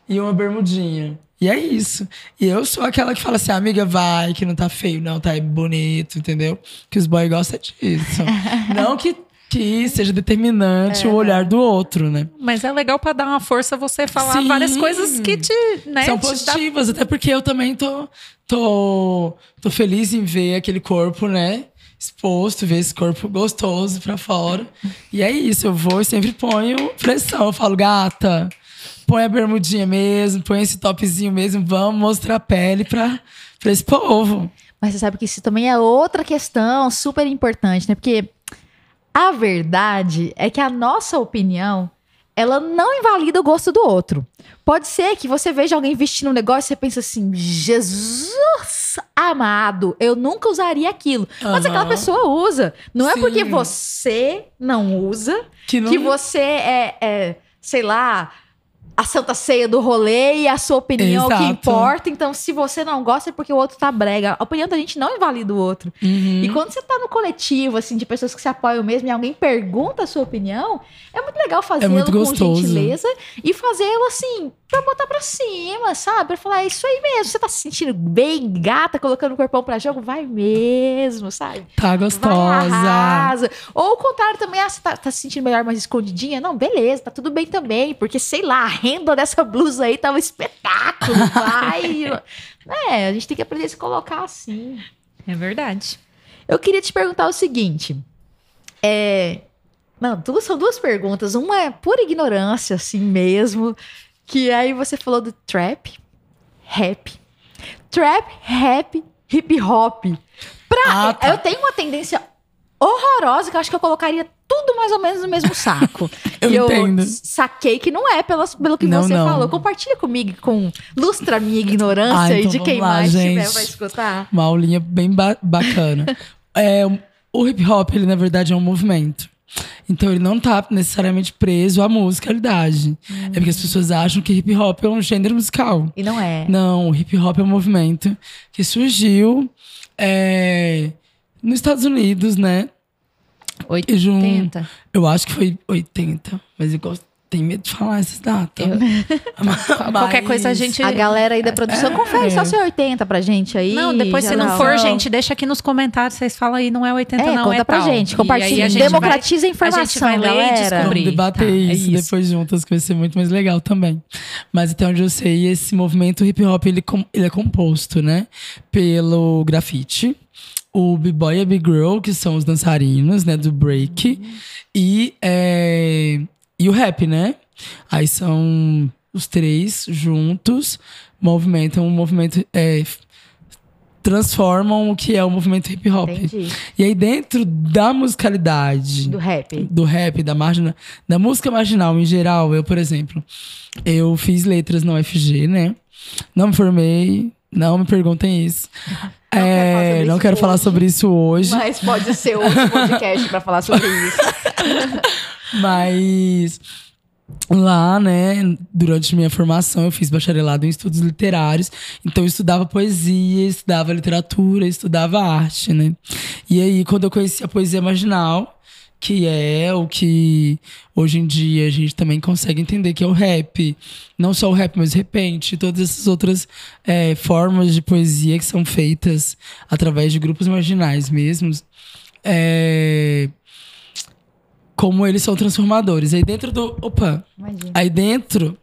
e uma bermudinha. E é isso. E eu sou aquela que fala assim, amiga, vai, que não tá feio, não, tá bonito, entendeu? Que os boys gostam disso. não que, que seja determinante É. o olhar do outro, né? Mas é legal pra dar uma força você falar Sim. várias coisas que te, né, São te dá- positivas, até porque eu também tô, tô, tô feliz em ver aquele corpo, né? Exposto, ver esse corpo gostoso pra fora. E é isso, eu vou e sempre ponho pressão. Eu falo, gata, põe a bermudinha mesmo, põe esse topzinho mesmo, vamos mostrar a pele pra, pra esse povo. Mas você sabe que isso também é outra questão super importante, né? Porque a verdade é que a nossa opinião, ela não invalida o gosto do outro. Pode ser que você veja alguém vestindo um negócio e você pensa assim, Jesus amado, eu nunca usaria aquilo. Mas Aham. aquela pessoa usa. Não é Sim. porque você não usa Que não que você é, é, sei lá, a santa ceia do rolê e a sua opinião é o que Exato. importa. Então, se você não gosta, é porque o outro tá brega. A opinião da gente não invalida o outro. Uhum. E quando você tá no coletivo, assim, de pessoas que se apoiam mesmo e alguém pergunta a sua opinião, é muito legal fazê-lo muito com gentileza e fazê-lo assim, pra botar pra cima, sabe? Pra falar, é isso aí mesmo. Você tá se sentindo bem, gata, colocando o corpão pra jogo? Vai mesmo, sabe? Tá gostosa. Ou o contrário também, ah, você tá, tá se sentindo melhor, mais escondidinha? Não, beleza, tá tudo bem também. Porque, sei lá, renda dessa blusa aí tá um espetáculo. Vai. é, a gente tem que aprender a se colocar assim. É verdade. Eu queria te perguntar o seguinte. É. Não, duas, são duas perguntas. Uma é pura ignorância, assim mesmo. Que aí você falou do trap, rap. Trap, rap, hip hop. Pra, Ah, tá. Eu tenho uma tendência horrorosa que eu acho que eu colocaria tudo mais ou menos no mesmo saco. Eu e entendo. eu saquei que não é pelas, pelo que Não, você não. falou. Compartilha comigo com lustra minha ignorância Ah, e então de quem lá, mais tiver gente. vai escutar. Uma aulinha bem ba- bacana. é, o hip hop, ele na verdade é um movimento. Então ele não tá necessariamente preso à musicalidade. É porque as pessoas acham que hip hop é um gênero musical. E não é. Não, o hip hop é um movimento que surgiu é, nos Estados Unidos, né? E jun- 80. Eu acho que foi 80, mas eu gosto, tenho medo de falar essas datas. Qualquer coisa a gente. A galera aí da produção, confere só se é 80 pra gente aí. Não, depois se não geral. for, gente, deixa aqui nos comentários. Vocês falam aí, não é 80, É, não conta é pra tal. gente, compartilha, a gente democratiza a vai- informação, a gente vai ler e galera. Vamos debater Tá, é isso, isso. depois juntas, que vai ser muito mais legal também. Mas até onde eu sei, esse movimento hip hop ele, com- ele é composto, né? Pelo grafite, o b-boy e a b-girl, que são os dançarinos, né? Do break, e, é, e o rap, né? Aí são os três juntos, movimentam um movimento. é, transformam o que é o movimento hip hop. Entendi. E aí, dentro da musicalidade Do rap. do rap, da margina, da música marginal em geral, eu, por exemplo, eu fiz letras na UFG, né? Não me formei, não me perguntem isso. Não quero falar É, sobre não isso quero falar hoje. sobre isso hoje, Mas pode ser outro podcast pra falar sobre isso. mas lá, né, durante minha formação, eu fiz bacharelado em estudos literários, então eu estudava poesia, estudava literatura, estudava arte, né? E aí, quando eu conheci a poesia marginal, que é o que hoje em dia a gente também consegue entender que é o rap. Não só o rap, mas o repente, todas essas outras é, formas de poesia que são feitas através de grupos marginais mesmos. É, como eles são transformadores. Aí dentro do. Opa! Imagina. Aí dentro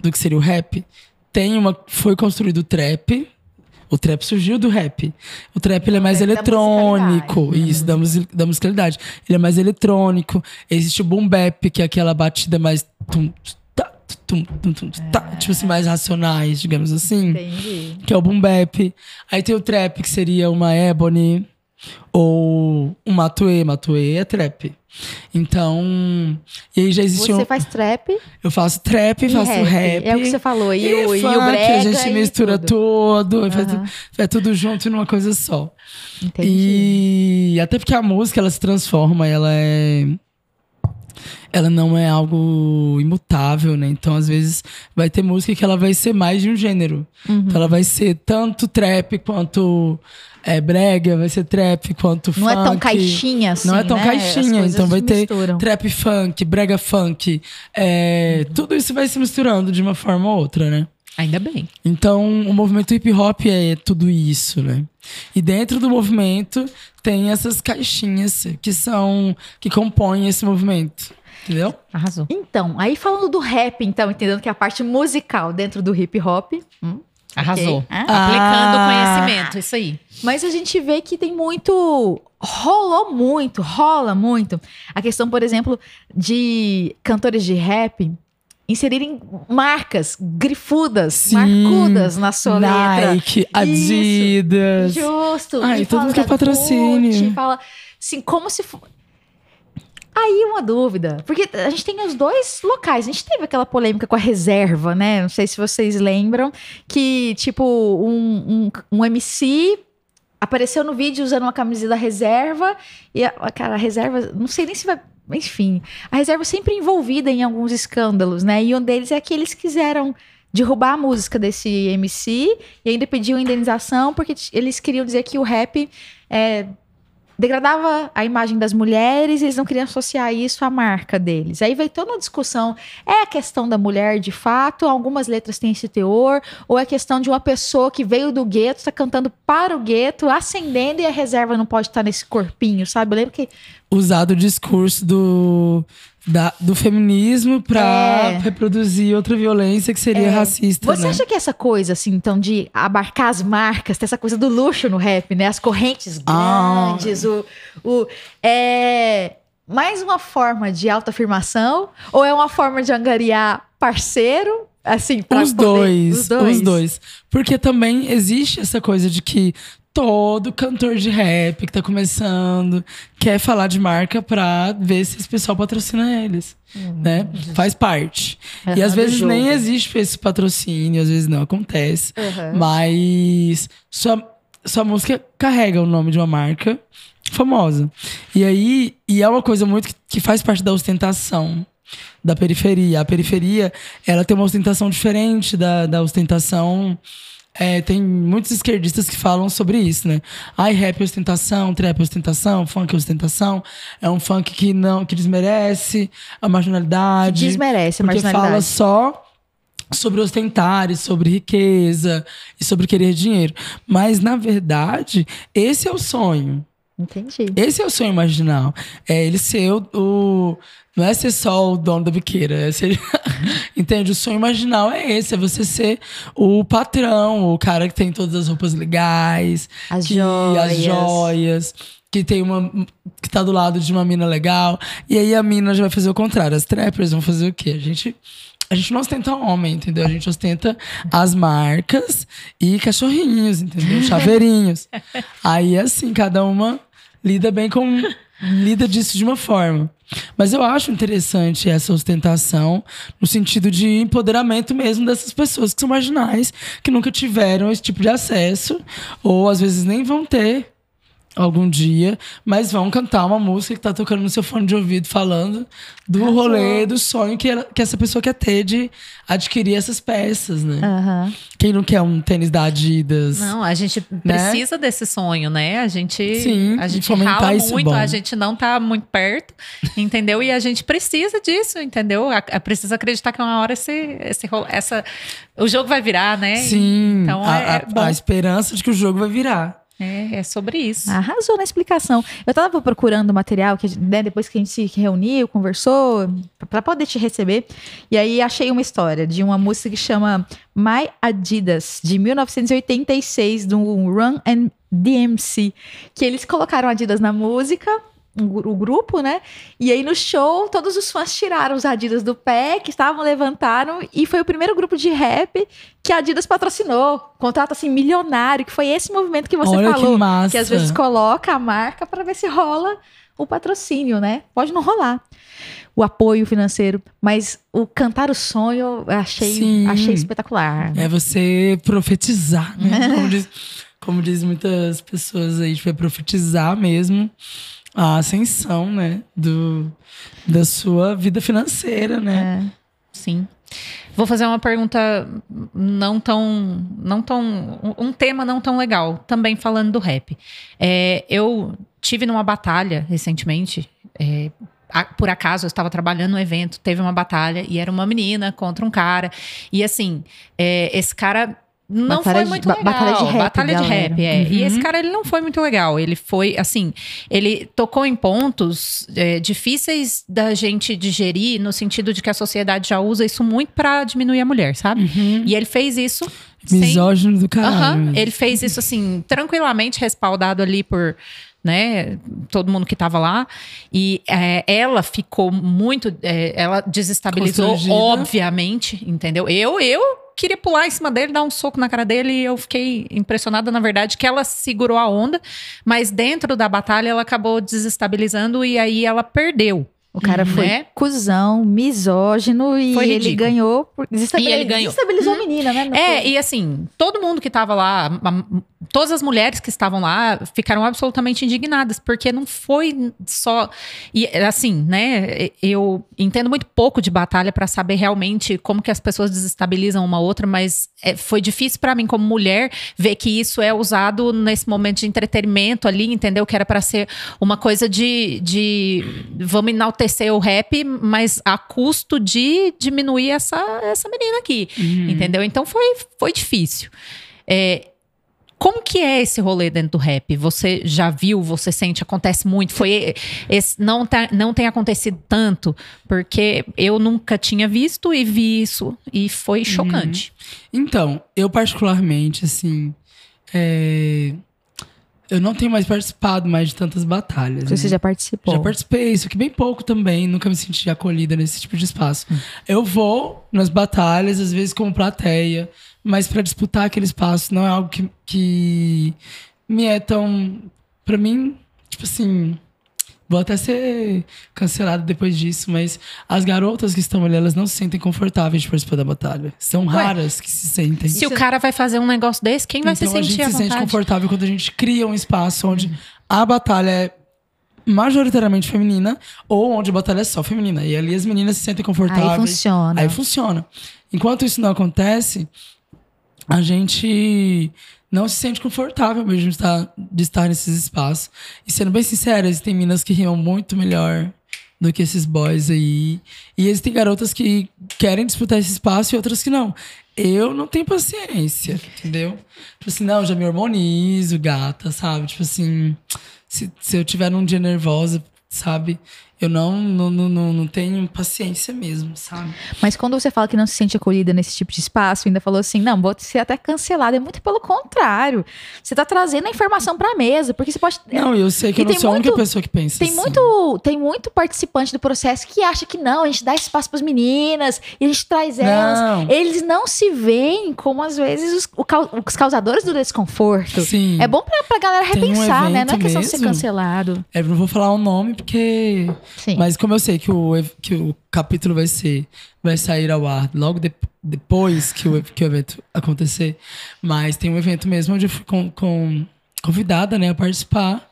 do que seria o rap, tem uma. Foi construído o trap. O trap surgiu do rap. O trap ele é mais eletrônico. Isso, da, musi- da musicalidade. Ele é mais eletrônico. Existe o boom bap, que é aquela batida mais. Tum, tá, tum, tum, tum, tá, tipo assim, mais racionais, digamos assim Entendi. que é o boom bap. Aí tem o trap, que seria uma ebony, Ou um Matuê, Matuê é trap. Então, e aí já existe Você um, faz trap eu faço trap, e faço rap. É o que você falou. E, o, e funk, o brega a gente e mistura tudo. Aham. tudo é tudo junto numa coisa só. Entendi. E até porque a música ela se transforma, ela é ela não é algo imutável, né? Então, às vezes, vai ter música que ela vai ser mais de um gênero. Uhum. Então, ela vai ser tanto trap quanto é, brega, vai ser trap quanto Não funk. é tão caixinha assim, Não é tão né? caixinha, então vai ter misturam. trap funk, brega funk. é, Tudo isso vai se misturando de uma forma ou outra, né? Ainda bem. Então, o movimento hip hop é tudo isso, né? E dentro do movimento tem essas caixinhas que são que compõem esse movimento, entendeu? Arrasou. Então, aí falando do rap, então, entendendo que é a parte musical dentro do hip hop. hum, Arrasou. ok, ah. Aplicando Ah. conhecimento, isso aí. Mas a gente vê que tem muito. Rolou muito, rola muito. A questão, por exemplo, de cantores de rap inserirem marcas grifudas, Sim. marcudas na sua letra. Nike, Adidas. Justo. Ai, E todo mundo quer da patrocínio. Gucci, fala assim, como se Aí uma dúvida, porque a gente tem os dois locais. A gente teve aquela polêmica com a reserva, né? Não sei se vocês lembram que tipo um, um, um MC apareceu no vídeo usando uma camisa da reserva e a, cara, a reserva, não sei nem se vai, enfim, a reserva sempre envolvida em alguns escândalos, né? E um deles é que eles quiseram derrubar a música desse MC e ainda pediam indenização porque eles queriam dizer que o rap é, degradava a imagem das mulheres eles não queriam associar isso à marca deles. Aí veio toda uma discussão, é a questão da mulher de fato, algumas letras têm esse teor, ou é questão de uma pessoa que veio do gueto, está cantando para o gueto, ascendendo e a reserva não pode estar nesse corpinho, sabe? Eu lembro que Usado o discurso do, da- do feminismo pra É. reproduzir outra violência que seria É. racista, Você né? acha que essa coisa, assim, então, de abarcar as marcas, ter essa coisa do luxo no rap, né? As correntes Ah. grandes, o, o. É mais uma forma de autoafirmação? Ou é uma forma de angariar parceiro? Assim, pra Os poder- dois, Os dois. os dois. Porque também existe essa coisa de que todo cantor de rap que tá começando quer falar de marca pra ver se esse pessoal patrocina eles, né? Faz parte. e Uhum. Aham, às vezes nem jogo. existe esse patrocínio, às vezes não acontece. Uhum. Mas sua, sua música carrega o nome de uma marca famosa. E aí, e é uma coisa muito que, que faz parte da ostentação da periferia. A periferia, ela tem uma ostentação diferente da, da ostentação. É, tem muitos esquerdistas que falam sobre isso, né? Ai, rap é ostentação, trap é ostentação, funk é ostentação. É um funk que não que desmerece a marginalidade. Desmerece a Porque fala marginalidade. só sobre ostentar e sobre riqueza e sobre querer dinheiro. Mas, na verdade, esse é o sonho. Entendi. Esse é o sonho marginal. É ele ser o. o- não é ser só o dono da biqueira. É ser, entende? O sonho marginal é esse: é você ser o patrão, o cara que tem todas as roupas legais, As que, joias. as joias, que tem uma. que tá do lado de uma mina legal. E aí a mina já vai fazer o contrário. As trappers vão fazer o quê? A gente. A gente não ostenta homem, entendeu? A gente ostenta as marcas e cachorrinhos, entendeu? Chaveirinhos. Aí, assim, cada uma lida bem com. lida disso de uma forma. Mas eu acho interessante essa ostentação no sentido de empoderamento mesmo dessas pessoas que são marginais, que nunca tiveram esse tipo de acesso, ou às vezes nem vão ter algum dia, mas vão cantar uma música que tá tocando no seu fone de ouvido falando do Arrasou. rolê, do sonho que, ela- que essa pessoa quer ter de adquirir essas peças, né? Aham. Quem não quer um tênis da Adidas? Não, a gente precisa desse sonho, né? A gente, Né? Sim, a gente rala é muito, bom. a gente não tá muito perto, entendeu? E a gente precisa disso, entendeu? A, a- precisa acreditar que uma hora esse, esse essa o jogo vai virar, né? Sim, Então a, é, é a- a esperança de que o jogo vai virar. É, é sobre isso. Arrasou na explicação. Eu tava procurando material que né, depois que a gente se reuniu, conversou, pra poder te receber. E aí achei uma história de uma música que chama My Adidas, de 1986, do Run and DMC. Que eles colocaram Adidas na música um o grupo, né? E aí no show, todos os fãs tiraram os Adidas do pé, que estavam, levantaram, e foi o primeiro grupo de rap que a Adidas patrocinou. Contrato assim, milionário, que foi esse movimento que você Olha falou. que massa. que às vezes coloca a marca para ver se rola o patrocínio, né? Pode não rolar o apoio financeiro, mas o cantar o sonho eu achei, Sim. achei espetacular. É você profetizar, né? Como diz, como diz muitas pessoas aí, tipo, é profetizar mesmo a ascensão, né? Do, da sua vida financeira, né? Sim. Vou fazer uma pergunta não tão, não tão, um- tema não tão legal, também falando do rap. É, eu tive numa batalha recentemente. é, por acaso eu estava trabalhando no evento, teve uma batalha e era uma menina contra um cara. E assim, é, esse cara não Batalha foi de- muito ba- legal. batalha de rap, Batalha de galera. rap, é. E Uhum. esse cara ele não foi muito legal. Ele foi assim, ele tocou em pontos é, difíceis da gente digerir, no sentido de que a sociedade já usa isso muito pra diminuir a mulher, sabe? Uhum. E ele fez isso sem. Misógino do caralho. Mesmo. ele fez isso assim, tranquilamente respaldado ali por. Né, todo mundo que tava lá. E é, ela ficou muito. é, ela desestabilizou, obviamente, entendeu? Eu, eu queria pular em cima dele, dar um soco na cara dele e eu fiquei impressionada, na verdade, que ela segurou a onda, mas dentro da batalha ela acabou desestabilizando e aí ela perdeu. O cara foi Né? cuzão, misógino e Foi ele ganhou. Por... Desestabil... E ele ganhou. Desestabilizou a menina, né? Não É, foi- e assim, todo mundo que tava lá, todas as mulheres que estavam lá ficaram absolutamente indignadas, porque não foi só. E assim, né? Eu entendo muito pouco de batalha pra saber realmente como que as pessoas desestabilizam uma outra, mas é, foi difícil pra mim, como mulher, ver que isso é usado nesse momento de entretenimento ali, entendeu? Que era pra ser uma coisa de, de vamos enaltecer o rap, mas a custo de diminuir essa, essa menina aqui. Uhum. Entendeu? Então foi, foi difícil. É, como que é esse rolê dentro do rap? Você já viu, você sente, acontece muito? Foi esse, não, tá, não tem acontecido tanto, porque eu nunca tinha visto e vi isso e foi chocante. Então, eu particularmente, assim. é, Eu não tenho mais participado mais de tantas batalhas. Você né? já participou. Já participei, isso aqui bem pouco também, nunca me senti acolhida nesse tipo de espaço. Eu vou nas batalhas, às vezes como plateia, mas pra disputar aquele espaço não é algo que, que me é tão. Pra mim, tipo assim. Vou até ser cancelado depois disso, mas as garotas que estão ali, elas não se sentem confortáveis de participar da batalha. São raras que se sentem. Se o cara vai fazer um negócio desse, quem vai então se a sentir gente à se sente vontade? confortável quando a gente cria um espaço onde a batalha é majoritariamente feminina ou onde a batalha é só feminina. E ali as meninas se sentem confortáveis. Aí funciona. Aí funciona. Enquanto isso não acontece, a gente não se sente confortável mesmo de estar, de estar nesses espaços. E sendo bem sincero, existem meninas que rimam muito melhor do que esses boys aí. E existem garotas que querem disputar esse espaço e outras que não. Eu não tenho paciência, entendeu? Tipo assim, não, já me hormonizo, gata, sabe? Tipo assim, se, se eu tiver num dia nervosa, sabe? Eu não, não, não, não, tenho paciência mesmo, sabe? Mas quando você fala que não se sente acolhida nesse tipo de espaço, ainda falou assim, não, vou ser até cancelada. É muito pelo contrário. Você tá trazendo a informação pra mesa, porque você pode... Não, eu sei que E eu não sou a única muito- pessoa que pensa Tem assim. muito, tem muito participante do processo que acha que não, a gente dá espaço pras meninas e a gente traz elas. Não. Eles não se veem como, às vezes, os, os causadores do desconforto. Sim. É bom pra, pra galera Tem um repensar, né? Não é questão de ser mesmo. cancelado. É, não vou falar o nome porque. Sim. Mas como eu sei que o, que o capítulo vai ser. Vai sair ao ar logo de- depois que o, que o evento acontecer. Mas tem um evento mesmo onde eu fui com, com- convidada, né, a participar.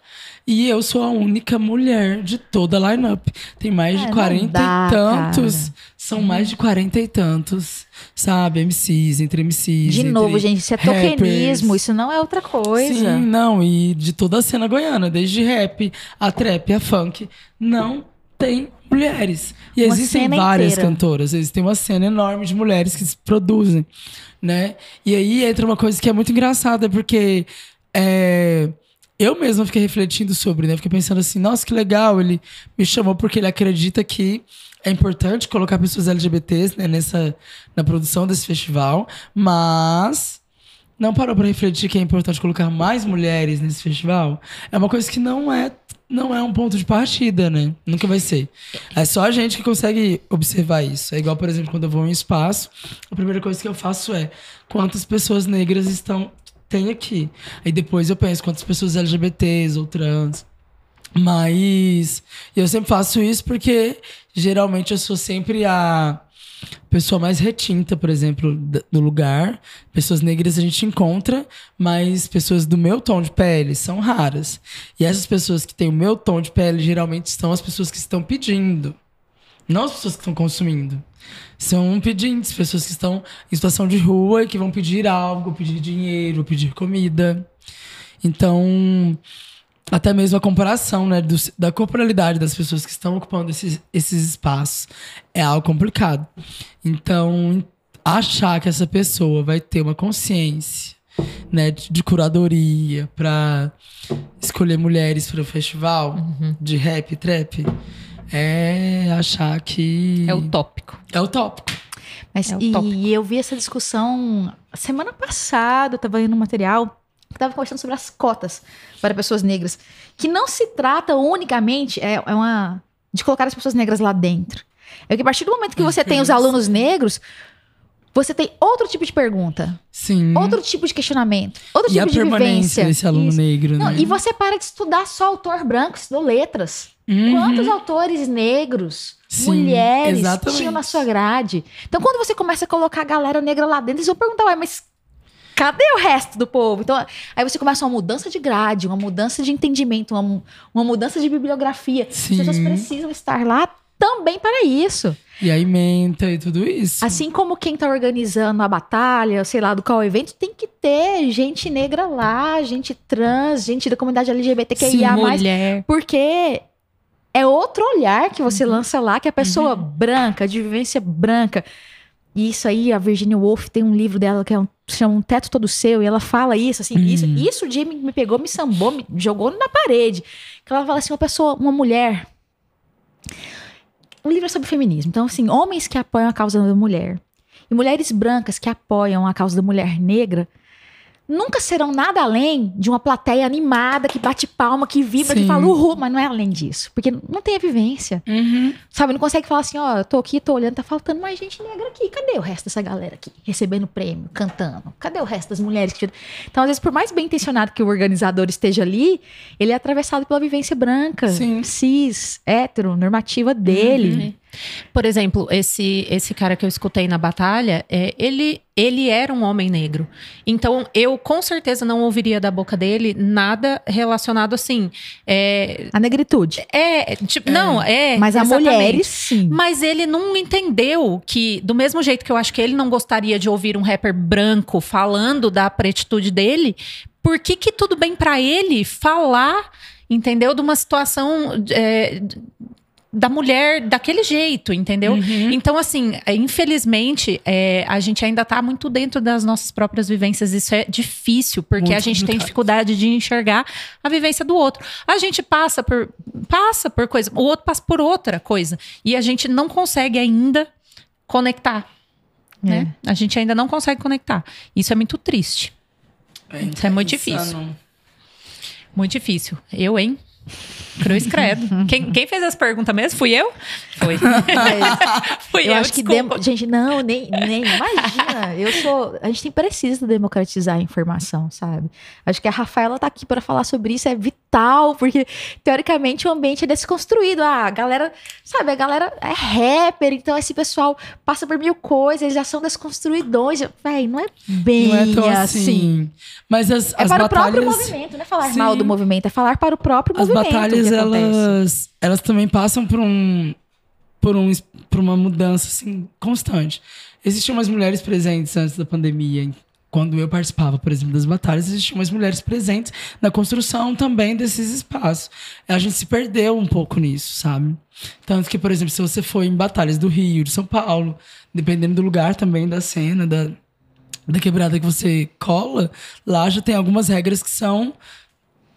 E eu sou a única mulher de toda a line-up. Tem mais É, de não 40 dá, e tantos. cara. São mais de 40 e tantos, sabe? MCs, entre MCs. De novo, gente, isso é rappers. tokenismo, isso não é outra coisa. Sim, não, e de toda a cena goiana, desde rap, a trap, a funk, não tem mulheres. E Uma existem várias inteira. cantoras, existem uma cena enorme de mulheres que se produzem, né? E aí entra uma coisa que é muito engraçada, porque é, eu mesma fiquei refletindo sobre, né? Fiquei pensando assim, nossa, que legal, ele me chamou porque ele acredita que é importante colocar pessoas LGBTs né, nessa, na produção desse festival, mas não parou para refletir que é importante colocar mais mulheres nesse festival? É uma coisa que não é não é um ponto de partida, né? Nunca vai ser. É só a gente que consegue observar isso. É igual, por exemplo, quando eu vou em um espaço, a primeira coisa que eu faço é quantas pessoas negras estão tem aqui. Aí depois eu penso quantas pessoas LGBTs ou trans. Mas eu sempre faço isso porque geralmente eu sou sempre a pessoa mais retinta, por exemplo, do lugar. Pessoas negras a gente encontra, mas pessoas do meu tom de pele são raras. E essas pessoas que têm o meu tom de pele geralmente são as pessoas que estão pedindo, não as pessoas que estão consumindo. São pedintes, pessoas que estão em situação de rua e que vão pedir algo, pedir dinheiro, pedir comida. Então, até mesmo a comparação né, do, da corporalidade das pessoas que estão ocupando esses, esses espaços é algo complicado. Então, achar que essa pessoa vai ter uma consciência né, de, de curadoria para escolher mulheres para o festival uhum. de rap e trap é achar que. É utópico. É utópico. Mas, é e eu vi essa discussão semana passada, eu estava indo no material que estava conversando sobre as cotas para pessoas negras, que não se trata unicamente é, é uma de colocar as pessoas negras lá dentro. É que a partir do momento que você tem os alunos negros, você tem outro tipo de pergunta. Sim. Outro tipo de questionamento. Outro e tipo a de permanência vivência. desse aluno Isso. negro, Não, né? E você para de estudar só autor branco, estudou letras. Uhum. Quantos autores negros, Sim, mulheres exatamente. tinham na sua grade? Então, quando você começa a colocar a galera negra lá dentro, eles vão perguntar, ué, mas cadê o resto do povo? Então, aí você começa uma mudança de grade, uma mudança de entendimento, uma, uma mudança de bibliografia. Sim. As pessoas precisam estar lá também para isso. E aí menta e tudo isso. Assim como quem tá organizando a batalha, sei lá, do qual evento, tem que ter gente negra lá, gente trans, gente da comunidade LGBTQIA+, Mulher. porque é outro olhar que você lança lá, que a pessoa branca, de vivência branca. E isso aí, a Virginia Woolf tem um livro dela que é um, chama Um Teto Todo Seu, e ela fala isso, assim, isso, isso o Jimmy me pegou, me sambou, me jogou na parede. Que ela fala assim, uma pessoa, uma mulher. O livro é sobre feminismo. Então, assim, homens que apoiam a causa da mulher e mulheres brancas que apoiam a causa da mulher negra nunca serão nada além de uma plateia animada que bate palma, que vibra, Sim. que fala uhul, mas não é além disso, porque não tem a vivência. Uhum. Sabe, não consegue falar assim, ó, eu tô aqui, tô olhando, tá faltando mais gente negra aqui. Cadê o resto dessa galera aqui, recebendo prêmio, cantando? Cadê o resto das mulheres que Então, às vezes, por mais bem intencionado que o organizador esteja ali, ele é atravessado pela vivência branca, Sim. cis, hétero, normativa dele. Por exemplo, esse, esse cara que eu escutei na batalha, é, ele, ele era um homem negro. Então, eu com certeza não ouviria da boca dele nada relacionado assim. É, A negritude. é tipo, não, é. Mas a mulheres, sim. Mas ele não entendeu que, do mesmo jeito que eu acho que ele não gostaria de ouvir um rapper branco falando da pretitude dele, por que que tudo bem pra ele falar, entendeu? De uma situação é, da mulher daquele jeito, entendeu? Uhum. Então, assim, é, infelizmente, é, a gente ainda tá muito dentro das nossas próprias vivências. Isso é difícil, porque Muito a gente tem complicado. dificuldade de enxergar a vivência do outro. A gente passa por passa por coisa, o outro passa por outra coisa. E a gente não consegue ainda conectar. Né? A gente ainda não consegue conectar. Isso é muito triste. Isso é muito difícil. insano. Muito difícil. Eu, hein? Cruz credo. quem, quem fez as perguntas mesmo? Fui eu? Foi. Fui eu, Eu acho que gente não nem nem imagina. Eu sou a gente tem precisa democratizar a informação, sabe? Acho que a Rafaela tá aqui para falar sobre isso é vital porque teoricamente o ambiente é desconstruído. Ah, a galera, sabe? A galera é rapper, então esse pessoal passa por mil coisas, eles já são desconstruidões. Véi, não é bem Não é tão assim. assim. Mas as, É as para batalhas, o próprio movimento, não é falar Sim. mal do movimento, é falar para o próprio As movimento. Batalhas, elas, elas também passam por um, por um por uma mudança assim constante. Existiam mais mulheres presentes antes da pandemia. Quando eu participava, por exemplo, das batalhas, existiam mais mulheres presentes na construção também desses espaços. A gente se perdeu um pouco nisso, sabe? Tanto que, por exemplo, se você for em batalhas do Rio, de São Paulo, dependendo do lugar também da cena, da, da quebrada que você cola, lá já tem algumas regras que são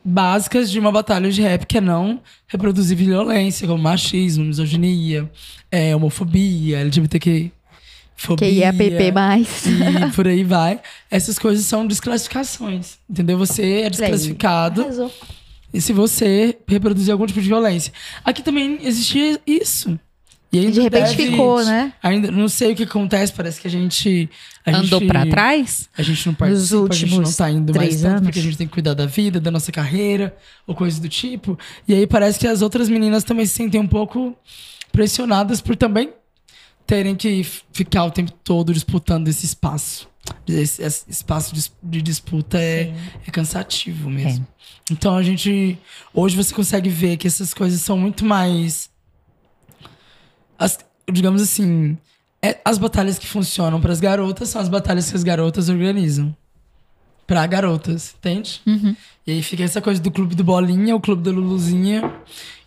básicas de uma batalha de rap, que é não reproduzir violência, como machismo, misoginia, é, homofobia, LGBTQ. Que é PP mais. E por aí vai. Essas coisas são desclassificações. Entendeu? Você é desclassificado. E se você reproduzir algum tipo de violência. Aqui também existia isso. E ainda De repente deve- ficou, né? Ainda não sei o que acontece, parece que a gente. A Andou pra trás? A gente não participa, a gente não últimos tá indo mais tanto anos. porque a gente tem que cuidar da vida, da nossa carreira, ou coisas do tipo. E aí parece que as outras meninas também se sentem um pouco pressionadas por também terem que ficar o tempo todo disputando esse espaço. Esse, esse espaço de, disputa é, é cansativo mesmo. Então a gente. Hoje você consegue ver que essas coisas são muito mais. As- digamos assim. é- as batalhas que funcionam para as garotas são as batalhas que as garotas organizam. Pra garotas, entende? E aí fica essa coisa do clube do Bolinha, o clube da Luluzinha.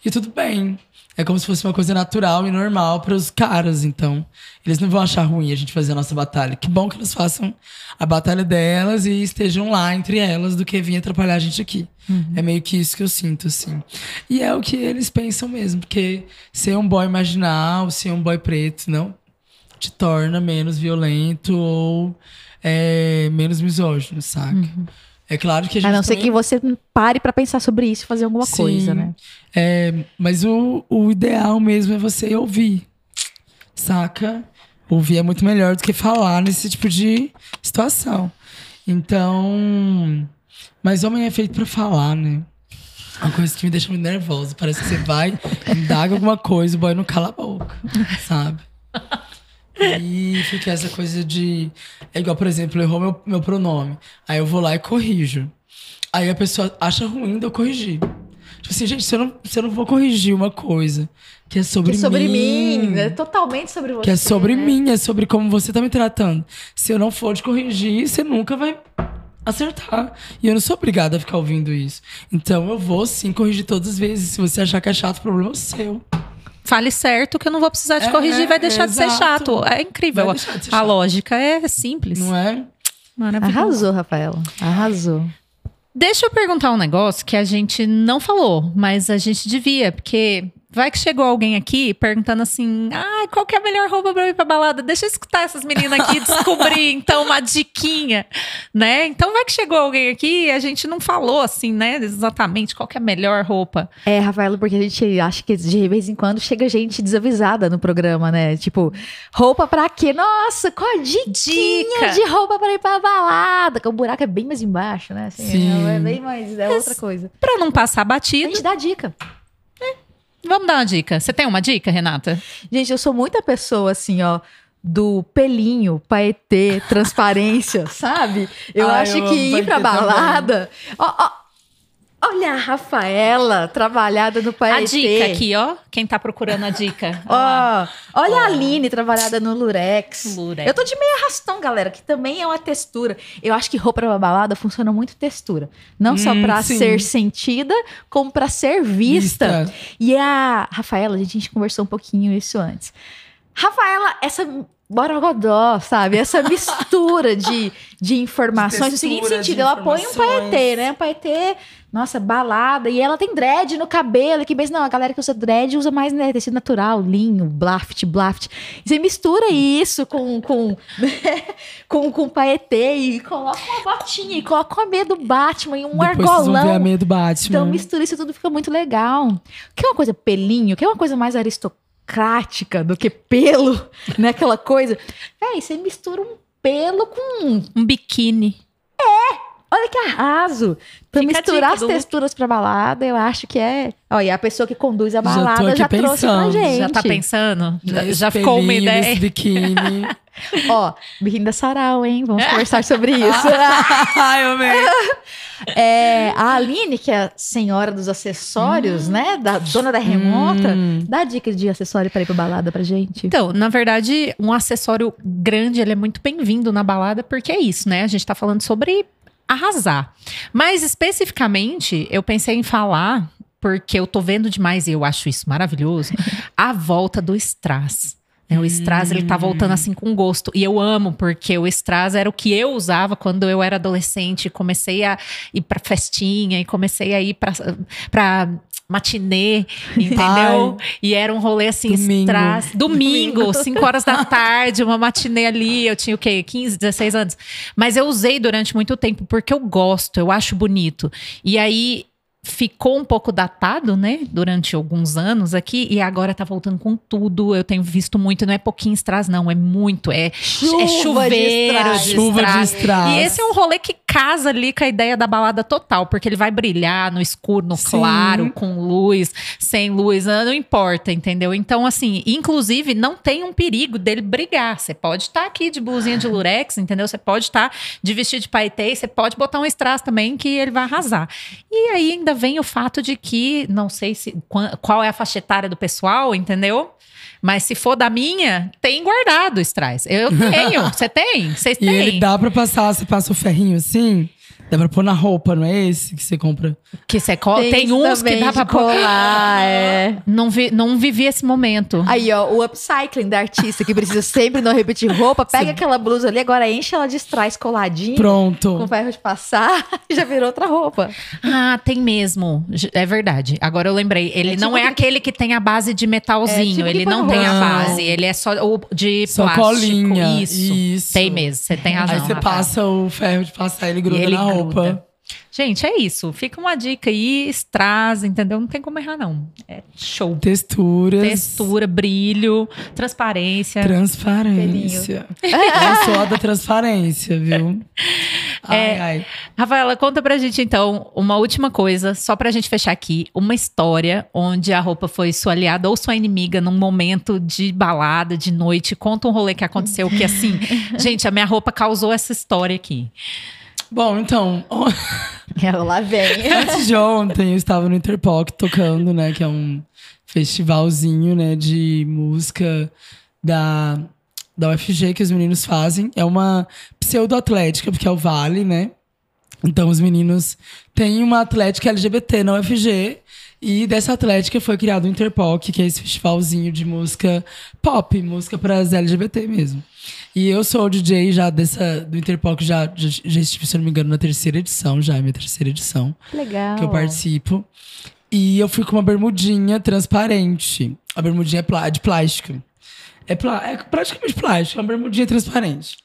E tudo bem. É como se fosse uma coisa natural e normal para os caras, então. Eles não vão achar ruim a gente fazer a nossa batalha. Que bom que elas façam a batalha delas e estejam lá entre elas do que vir atrapalhar a gente aqui. É meio que isso que eu sinto, assim. E é o que eles pensam mesmo, porque ser um boy marginal, ser um boy preto, não te torna menos violento ou é, menos misógino, saca? É claro que a gente A não ser também- que você pare pra pensar sobre isso e fazer alguma Sim. coisa, né? É, mas o, o ideal mesmo é você ouvir, saca? Ouvir é muito melhor do que falar nesse tipo de situação. Então, mas homem é feito pra falar, né? Uma coisa que me deixa muito nervosa. Parece que você vai, indaga alguma coisa, o boy não cala a boca, sabe? E fica essa coisa de. É igual, por exemplo, errou meu, meu pronome. Aí eu vou lá e corrijo. Aí a pessoa acha ruim de eu corrigir. Tipo assim, gente, se eu não, se eu não vou corrigir uma coisa que é sobre, Que é sobre mim. mim, é totalmente sobre você. Que é sobre né? mim, é sobre como você tá me tratando. Se eu não for te corrigir, você nunca vai acertar. E eu não sou obrigada a ficar ouvindo isso. Então eu vou sim corrigir todas as vezes. Se você achar que é chato, o problema é seu. Fale certo que eu não vou precisar te É, corrigir, vai deixar de ser chato. É incrível. De ser A chato. lógica é simples. Não é? Maravilhoso. Arrasou, Rafaela. Arrasou. Deixa eu perguntar um negócio que a gente não falou, mas a gente devia, porque vai que chegou alguém aqui perguntando assim: ah, qual que é a melhor roupa pra ir pra balada? Deixa eu escutar essas meninas aqui e descobrir, então, uma diquinha, né? Então vai que chegou alguém aqui e a gente não falou assim, né, exatamente qual que é a melhor roupa. É, Rafaela, porque a gente acha que de vez em quando chega gente desavisada no programa, né? Tipo, roupa pra quê? Nossa, qual a diquinha Dica. de roupa pra ir pra balada? Que o buraco é bem mais embaixo, né? Assim, Sim. É bem mais. É outra coisa. Pra não passar A batido, gente dá dica. Vamos dar uma dica. Você tem uma dica, Renata? Gente, eu sou muita pessoa assim, ó. Do pelinho, paetê, transparência, sabe? Eu Ai, acho eu que ir pra balada. Ó, ó, olha a Rafaela trabalhada no paetê. A dica aqui, ó. Quem tá procurando a dica. Olha lá. Ó, olha a Aline trabalhada no Lurex. Lurex. Eu tô de meia arrastão, galera, que também é uma textura. Eu acho que roupa pra balada funciona muito textura. Não só Hum, pra sim. ser sentida, como pra ser vista. Vista. E a Rafaela, a gente conversou um pouquinho isso antes. Rafaela, essa borogodó, sabe? Essa mistura de, de informações. De no seguinte textura, sentido, ela põe um paetê, né? Um paetê, nossa, balada. E ela tem dread no cabelo. Que pensa, não, a galera que usa dread usa mais né, tecido natural, linho, blaft, blaft. E você mistura isso com, com, né, com, com paetê e coloca uma botinha, e coloca uma meia do Batman e um Depois vocês vão ver a argolão. meia do Batman. Então mistura isso tudo, fica muito legal. Quer uma coisa pelinho? Quer uma coisa mais aristocrática do que pelo? Né? Aquela coisa. Véi, você mistura um pelo com. Um biquíni. Olha que arraso! Pra Fica misturar as texturas pra balada, eu acho que é. Olha, a pessoa que conduz a Já balada aqui já, trouxe pra gente. Já tá pensando? Já, já ficou uma ideia? biquíni. Ó, biquíni da Sarau, hein? Vamos conversar sobre isso. Ai, eu amei. É, a Aline, que é a senhora dos acessórios, né? Da dona da remota, Hum. dá dica de acessório pra ir pra balada pra gente. Então, na verdade, um acessório grande, ele é muito bem-vindo na balada, porque é isso, né? A gente tá falando sobre arrasar. Mas, especificamente, eu pensei em falar, porque eu tô vendo demais e eu acho isso maravilhoso, a volta do strass. Né? O strass, ele tá voltando assim com gosto. E eu amo, porque o strass era o que eu usava quando eu era adolescente. Comecei a ir pra festinha e comecei a ir pra, pra matinê, entendeu? E era um rolê assim, Domingo. strass. Domingo, 5 horas da tarde, uma matinê ali. Eu tinha o quê? 15, 16 anos. Mas eu usei durante muito tempo porque eu gosto, eu acho bonito. E aí ficou um pouco datado, né? Durante alguns anos aqui e agora tá voltando com tudo. Eu tenho visto muito, não é pouquinho strass, não, é muito. É, Chuva é de chuveiro strass. de Chuva de strass. strass. E esse é um rolê que casa ali com a ideia da balada total, porque ele vai brilhar no escuro, no Sim. claro, com luz, sem luz, ah, não importa, entendeu? Então, assim, inclusive, não tem um perigo dele brigar. Você pode estar aqui de blusinha de lurex, entendeu? Você pode estar de vestido de paetê, você pode botar um strass também que ele vai arrasar. E aí ainda vem o fato de que, não sei se qua- qual é a faixa etária do pessoal, entendeu? Mas se for da minha, tem guardado o. Eu tenho. Você tem? Vocês E têm? ele dá pra passar, você passa o ferrinho assim, dá pra pôr na roupa, não é esse que você compra? Que você co- tem, isso uns que dá pra pôr. colar, é. Não, vi, não vivi esse momento. Aí, ó, o upcycling da artista que precisa sempre não repetir roupa, pega aquela blusa ali, agora enche ela de strass coladinho, Pronto. com ferro de passar, e já virou outra roupa. Ah, tem mesmo. É verdade. Agora eu lembrei. Ele É não tipo é de- aquele que tem a base de metalzinho. É tipo ele não pano tem a base. Ele é só o de Só plástico. colinha. Isso. Isso. Tem mesmo. Você tem razão. Aí você passa o ferro de passar, ele gruda ele na roupa. Gruda. Gente, é isso. Fica uma dica aí, strass, entendeu? Não tem como errar, não. É show. Texturas. Textura, brilho, transparência. Transparência. Eu sou a da transparência, viu? Ai, É. ai. Rafaela, conta pra gente então uma última coisa, só pra gente fechar aqui. Uma história onde a roupa foi sua aliada ou sua inimiga num momento de balada, de noite. Conta um rolê que aconteceu que assim, gente, a minha roupa causou essa história aqui. Bom, então, Ela lá vem. antes de ontem eu estava no Interpop tocando, né? Que é um festivalzinho, né? De música da, da UFG que os meninos fazem. É uma pseudo-atlética, porque é o Vale, né? Então os meninos têm uma atlética LGBT na UFG. E dessa atlética foi criado o Interpop, que é esse festivalzinho de música pop, música para as LGBT mesmo. E eu sou o DJ já dessa, do Interpop, já, já, já estive, se não me engano, na terceira edição, já é minha terceira edição Legal. que eu participo. E eu fui com uma bermudinha transparente. A bermudinha é plá- de plástico. É, é praticamente plástico, é uma bermudinha transparente.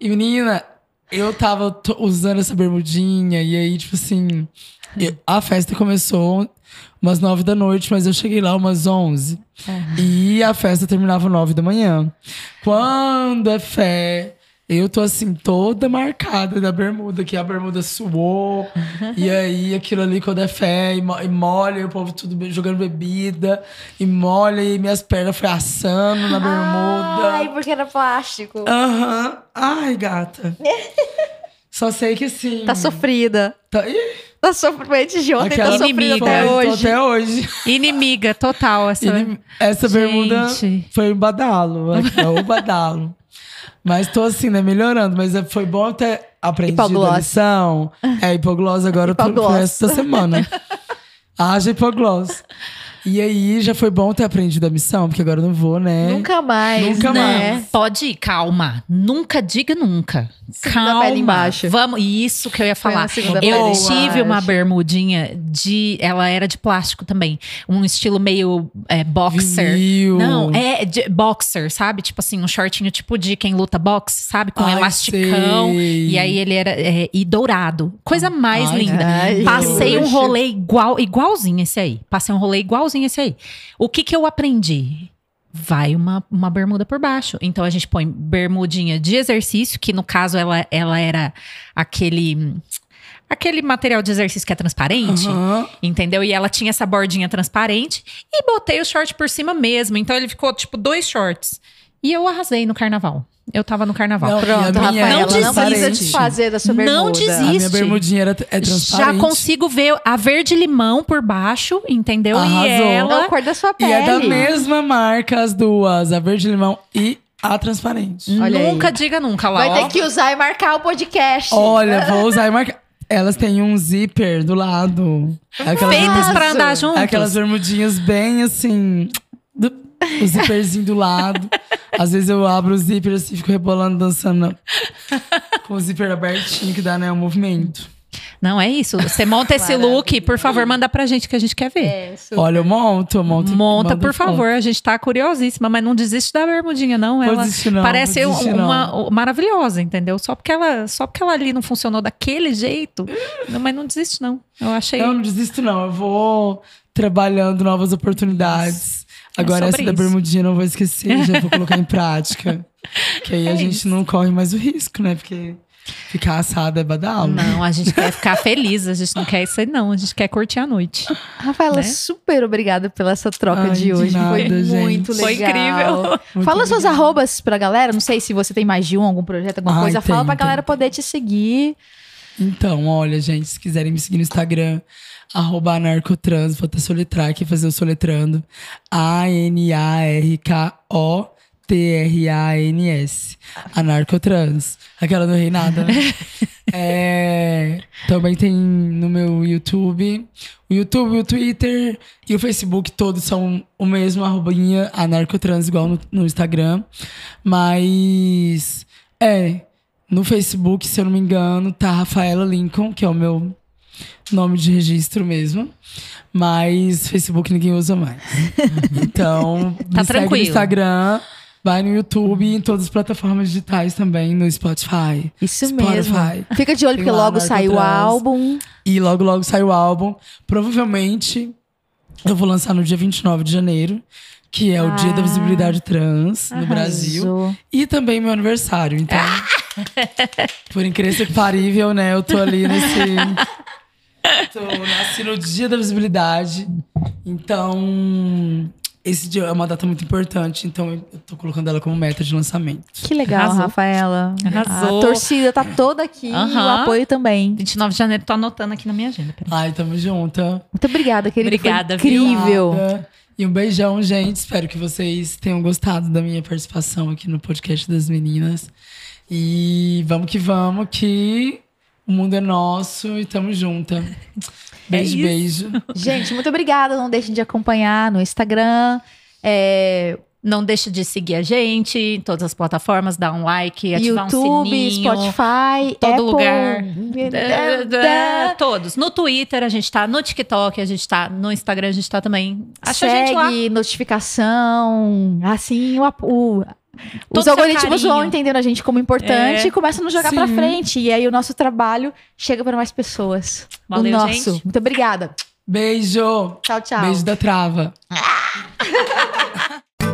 E menina, eu tava usando essa bermudinha, e aí, tipo assim, eu- a festa começou umas nove da noite, mas eu cheguei lá umas onze. E a festa terminava nove da manhã. Quando é fé, eu tô assim, toda marcada da bermuda, que a bermuda suou. e aí, aquilo ali, quando é fé, e, mo- e molha, e o povo tudo jogando bebida, e molha, e minhas pernas foi assando na bermuda. Ai, porque era plástico. Aham. Ai, gata. Só sei que sim. Tá sofrida. Tá... Ih, Tá sofrida de ontem, aquela tá inimiga. até hoje. até hoje. Inimiga total essa. Ele- essa bermuda Gente. foi um badalo. É o badalo. Mas tô assim, né? Melhorando. Mas é- foi bom ter aprendido a Hipogloss. lição. É, hipogloss agora pro, pro Hipogloss. resto da semana. Haja hipogloss. E aí, já foi bom ter aprendido a missão, porque agora eu não vou, né? Nunca mais, Nunca né? mais. Pode ir, calma. Nunca diga nunca. Calma. Vamos, isso que eu ia falar. Eu tive uma bermudinha de. Ela era de plástico também. Um estilo meio é, boxer. Vinil. Não, é de boxer, sabe? Tipo assim, um shortinho tipo de quem luta boxe, sabe? Com Ai, elasticão. sei. E aí ele era. é, e dourado. Coisa mais Ai, linda. Passei um rolê igual, igualzinho esse aí. Passei um rolê igualzinho esse aí. O que que eu aprendi? Vai uma, uma bermuda por baixo. Então a gente põe bermudinha de exercício, que no caso ela, ela era aquele. Aquele material de exercício que é transparente. Aham. Entendeu? E ela tinha essa bordinha transparente e botei o short por cima mesmo. Então ele ficou tipo dois shorts. E eu arrasei no carnaval. Eu tava no carnaval. Não, e a Pronto, minha Rafaela, Não precisa desiste. desfazer da sua bermuda. Não A desiste. minha Existe. bermudinha era, é Já transparente. consigo ver a verde-limão por baixo, entendeu? Arrasou. E É a ela. cor da sua E pele. é da mesma marca as duas, a verde-limão e a transparente. Olha aí. nunca diga nunca lá. Vai ó. ter que usar e marcar o podcast. Olha, vou usar e marcar. Elas têm um zíper do lado. É Aquelas Feitas pra andar juntos. é Aquelas bermudinhas bem assim. O zíperzinho do lado. Às vezes eu abro o zíper assim, fico rebolando, dançando. Com o zíper abertinho, que dá, né? Um movimento. Não, é isso. Você monta esse look, por favor, manda pra gente que a gente quer ver. É. Olha, eu monto, eu monto. Monta, por foto. favor. A gente tá curiosíssima, mas não desiste da bermudinha, não. Ela desistir não, parece desistir uma, não. uma- maravilhosa, entendeu? Só porque ela, só porque ela ali não funcionou daquele jeito. Não, mas não desiste, não. Eu achei. Eu não desisto, não. Eu vou trabalhando novas oportunidades. É Agora, essa sobre da isso. bermudinha eu não vou esquecer, já vou colocar em prática. Que aí a É gente isso. não corre mais o risco, né? Porque ficar assada é badalo. Não, a gente quer ficar feliz, a gente não quer isso aí, não. A gente quer curtir a noite. Rafaela, né? super obrigada pela essa troca Ai, de de hoje. nada, Foi gente. muito legal. Foi incrível. Muito Fala suas arrobas pra galera. Não sei se você tem mais de um, algum projeto, alguma Ai, coisa. Fala tenho, pra galera tenho, poder te seguir. Então, olha, gente, se quiserem me seguir no Instagram, arroba anarcotrans, vou até soletrar aqui, fazer o soletrando. A-N-A-R-K-O-T-R-A-N-S. Anarcotrans. Aquela do Rei Nada, né? É, também tem no meu YouTube. O YouTube, o Twitter e o Facebook todos são o mesmo, arrobinha anarcotrans, igual no, no Instagram. Mas, é, no Facebook, se eu não me engano, tá Rafaela Lincoln, que é o meu nome de registro mesmo. Mas Facebook ninguém usa mais. Então, Tá segue no tranquilo. Instagram, vai no YouTube e em todas as plataformas digitais também, no Spotify. Isso Spotify. mesmo. Fica de olho, Tem porque lá logo sai o álbum. E logo, logo sai o álbum. Provavelmente eu vou lançar no dia 29 de janeiro, que é o Dia da Ah, Visibilidade Trans no Brasil. Arrasou. E também meu aniversário. Então, por incrível que parível, né? Eu tô ali nesse. tô, nasci no Dia da Visibilidade. Então, esse dia é uma data muito importante. Então, eu tô colocando ela como meta de lançamento. Que legal, Arrasou. Rafaela. Arrasou. A torcida tá toda aqui. E o apoio também. 29 de janeiro, tô anotando aqui na minha agenda. peraí. Ai, tamo junto. Muito obrigada, querida. Obrigada, Foi viu? incrível. E um beijão, gente. Espero que vocês tenham gostado da minha participação aqui no podcast das meninas. E vamos que vamos, que o mundo é nosso e tamo junta. Beijo, isso. beijo. Gente, muito obrigada. Não deixem de acompanhar no Instagram. É, Não deixe de seguir a gente em todas as plataformas, dar um like, ativar YouTube, um sininho. Spotify, todo Apple. lugar. É, É, é, Todos. No Twitter a gente tá, no TikTok a gente tá, no Instagram a gente tá também. Acha a gente lá. Segue, notificação. Assim, o, o- Todo os algoritmos vão entendendo a gente como importante É. e começam a nos jogar pra Sim. frente. E aí o nosso trabalho chega para mais pessoas. Valeu, o nosso. gente. Muito obrigada. Beijo. Tchau, tchau. Beijo da trava.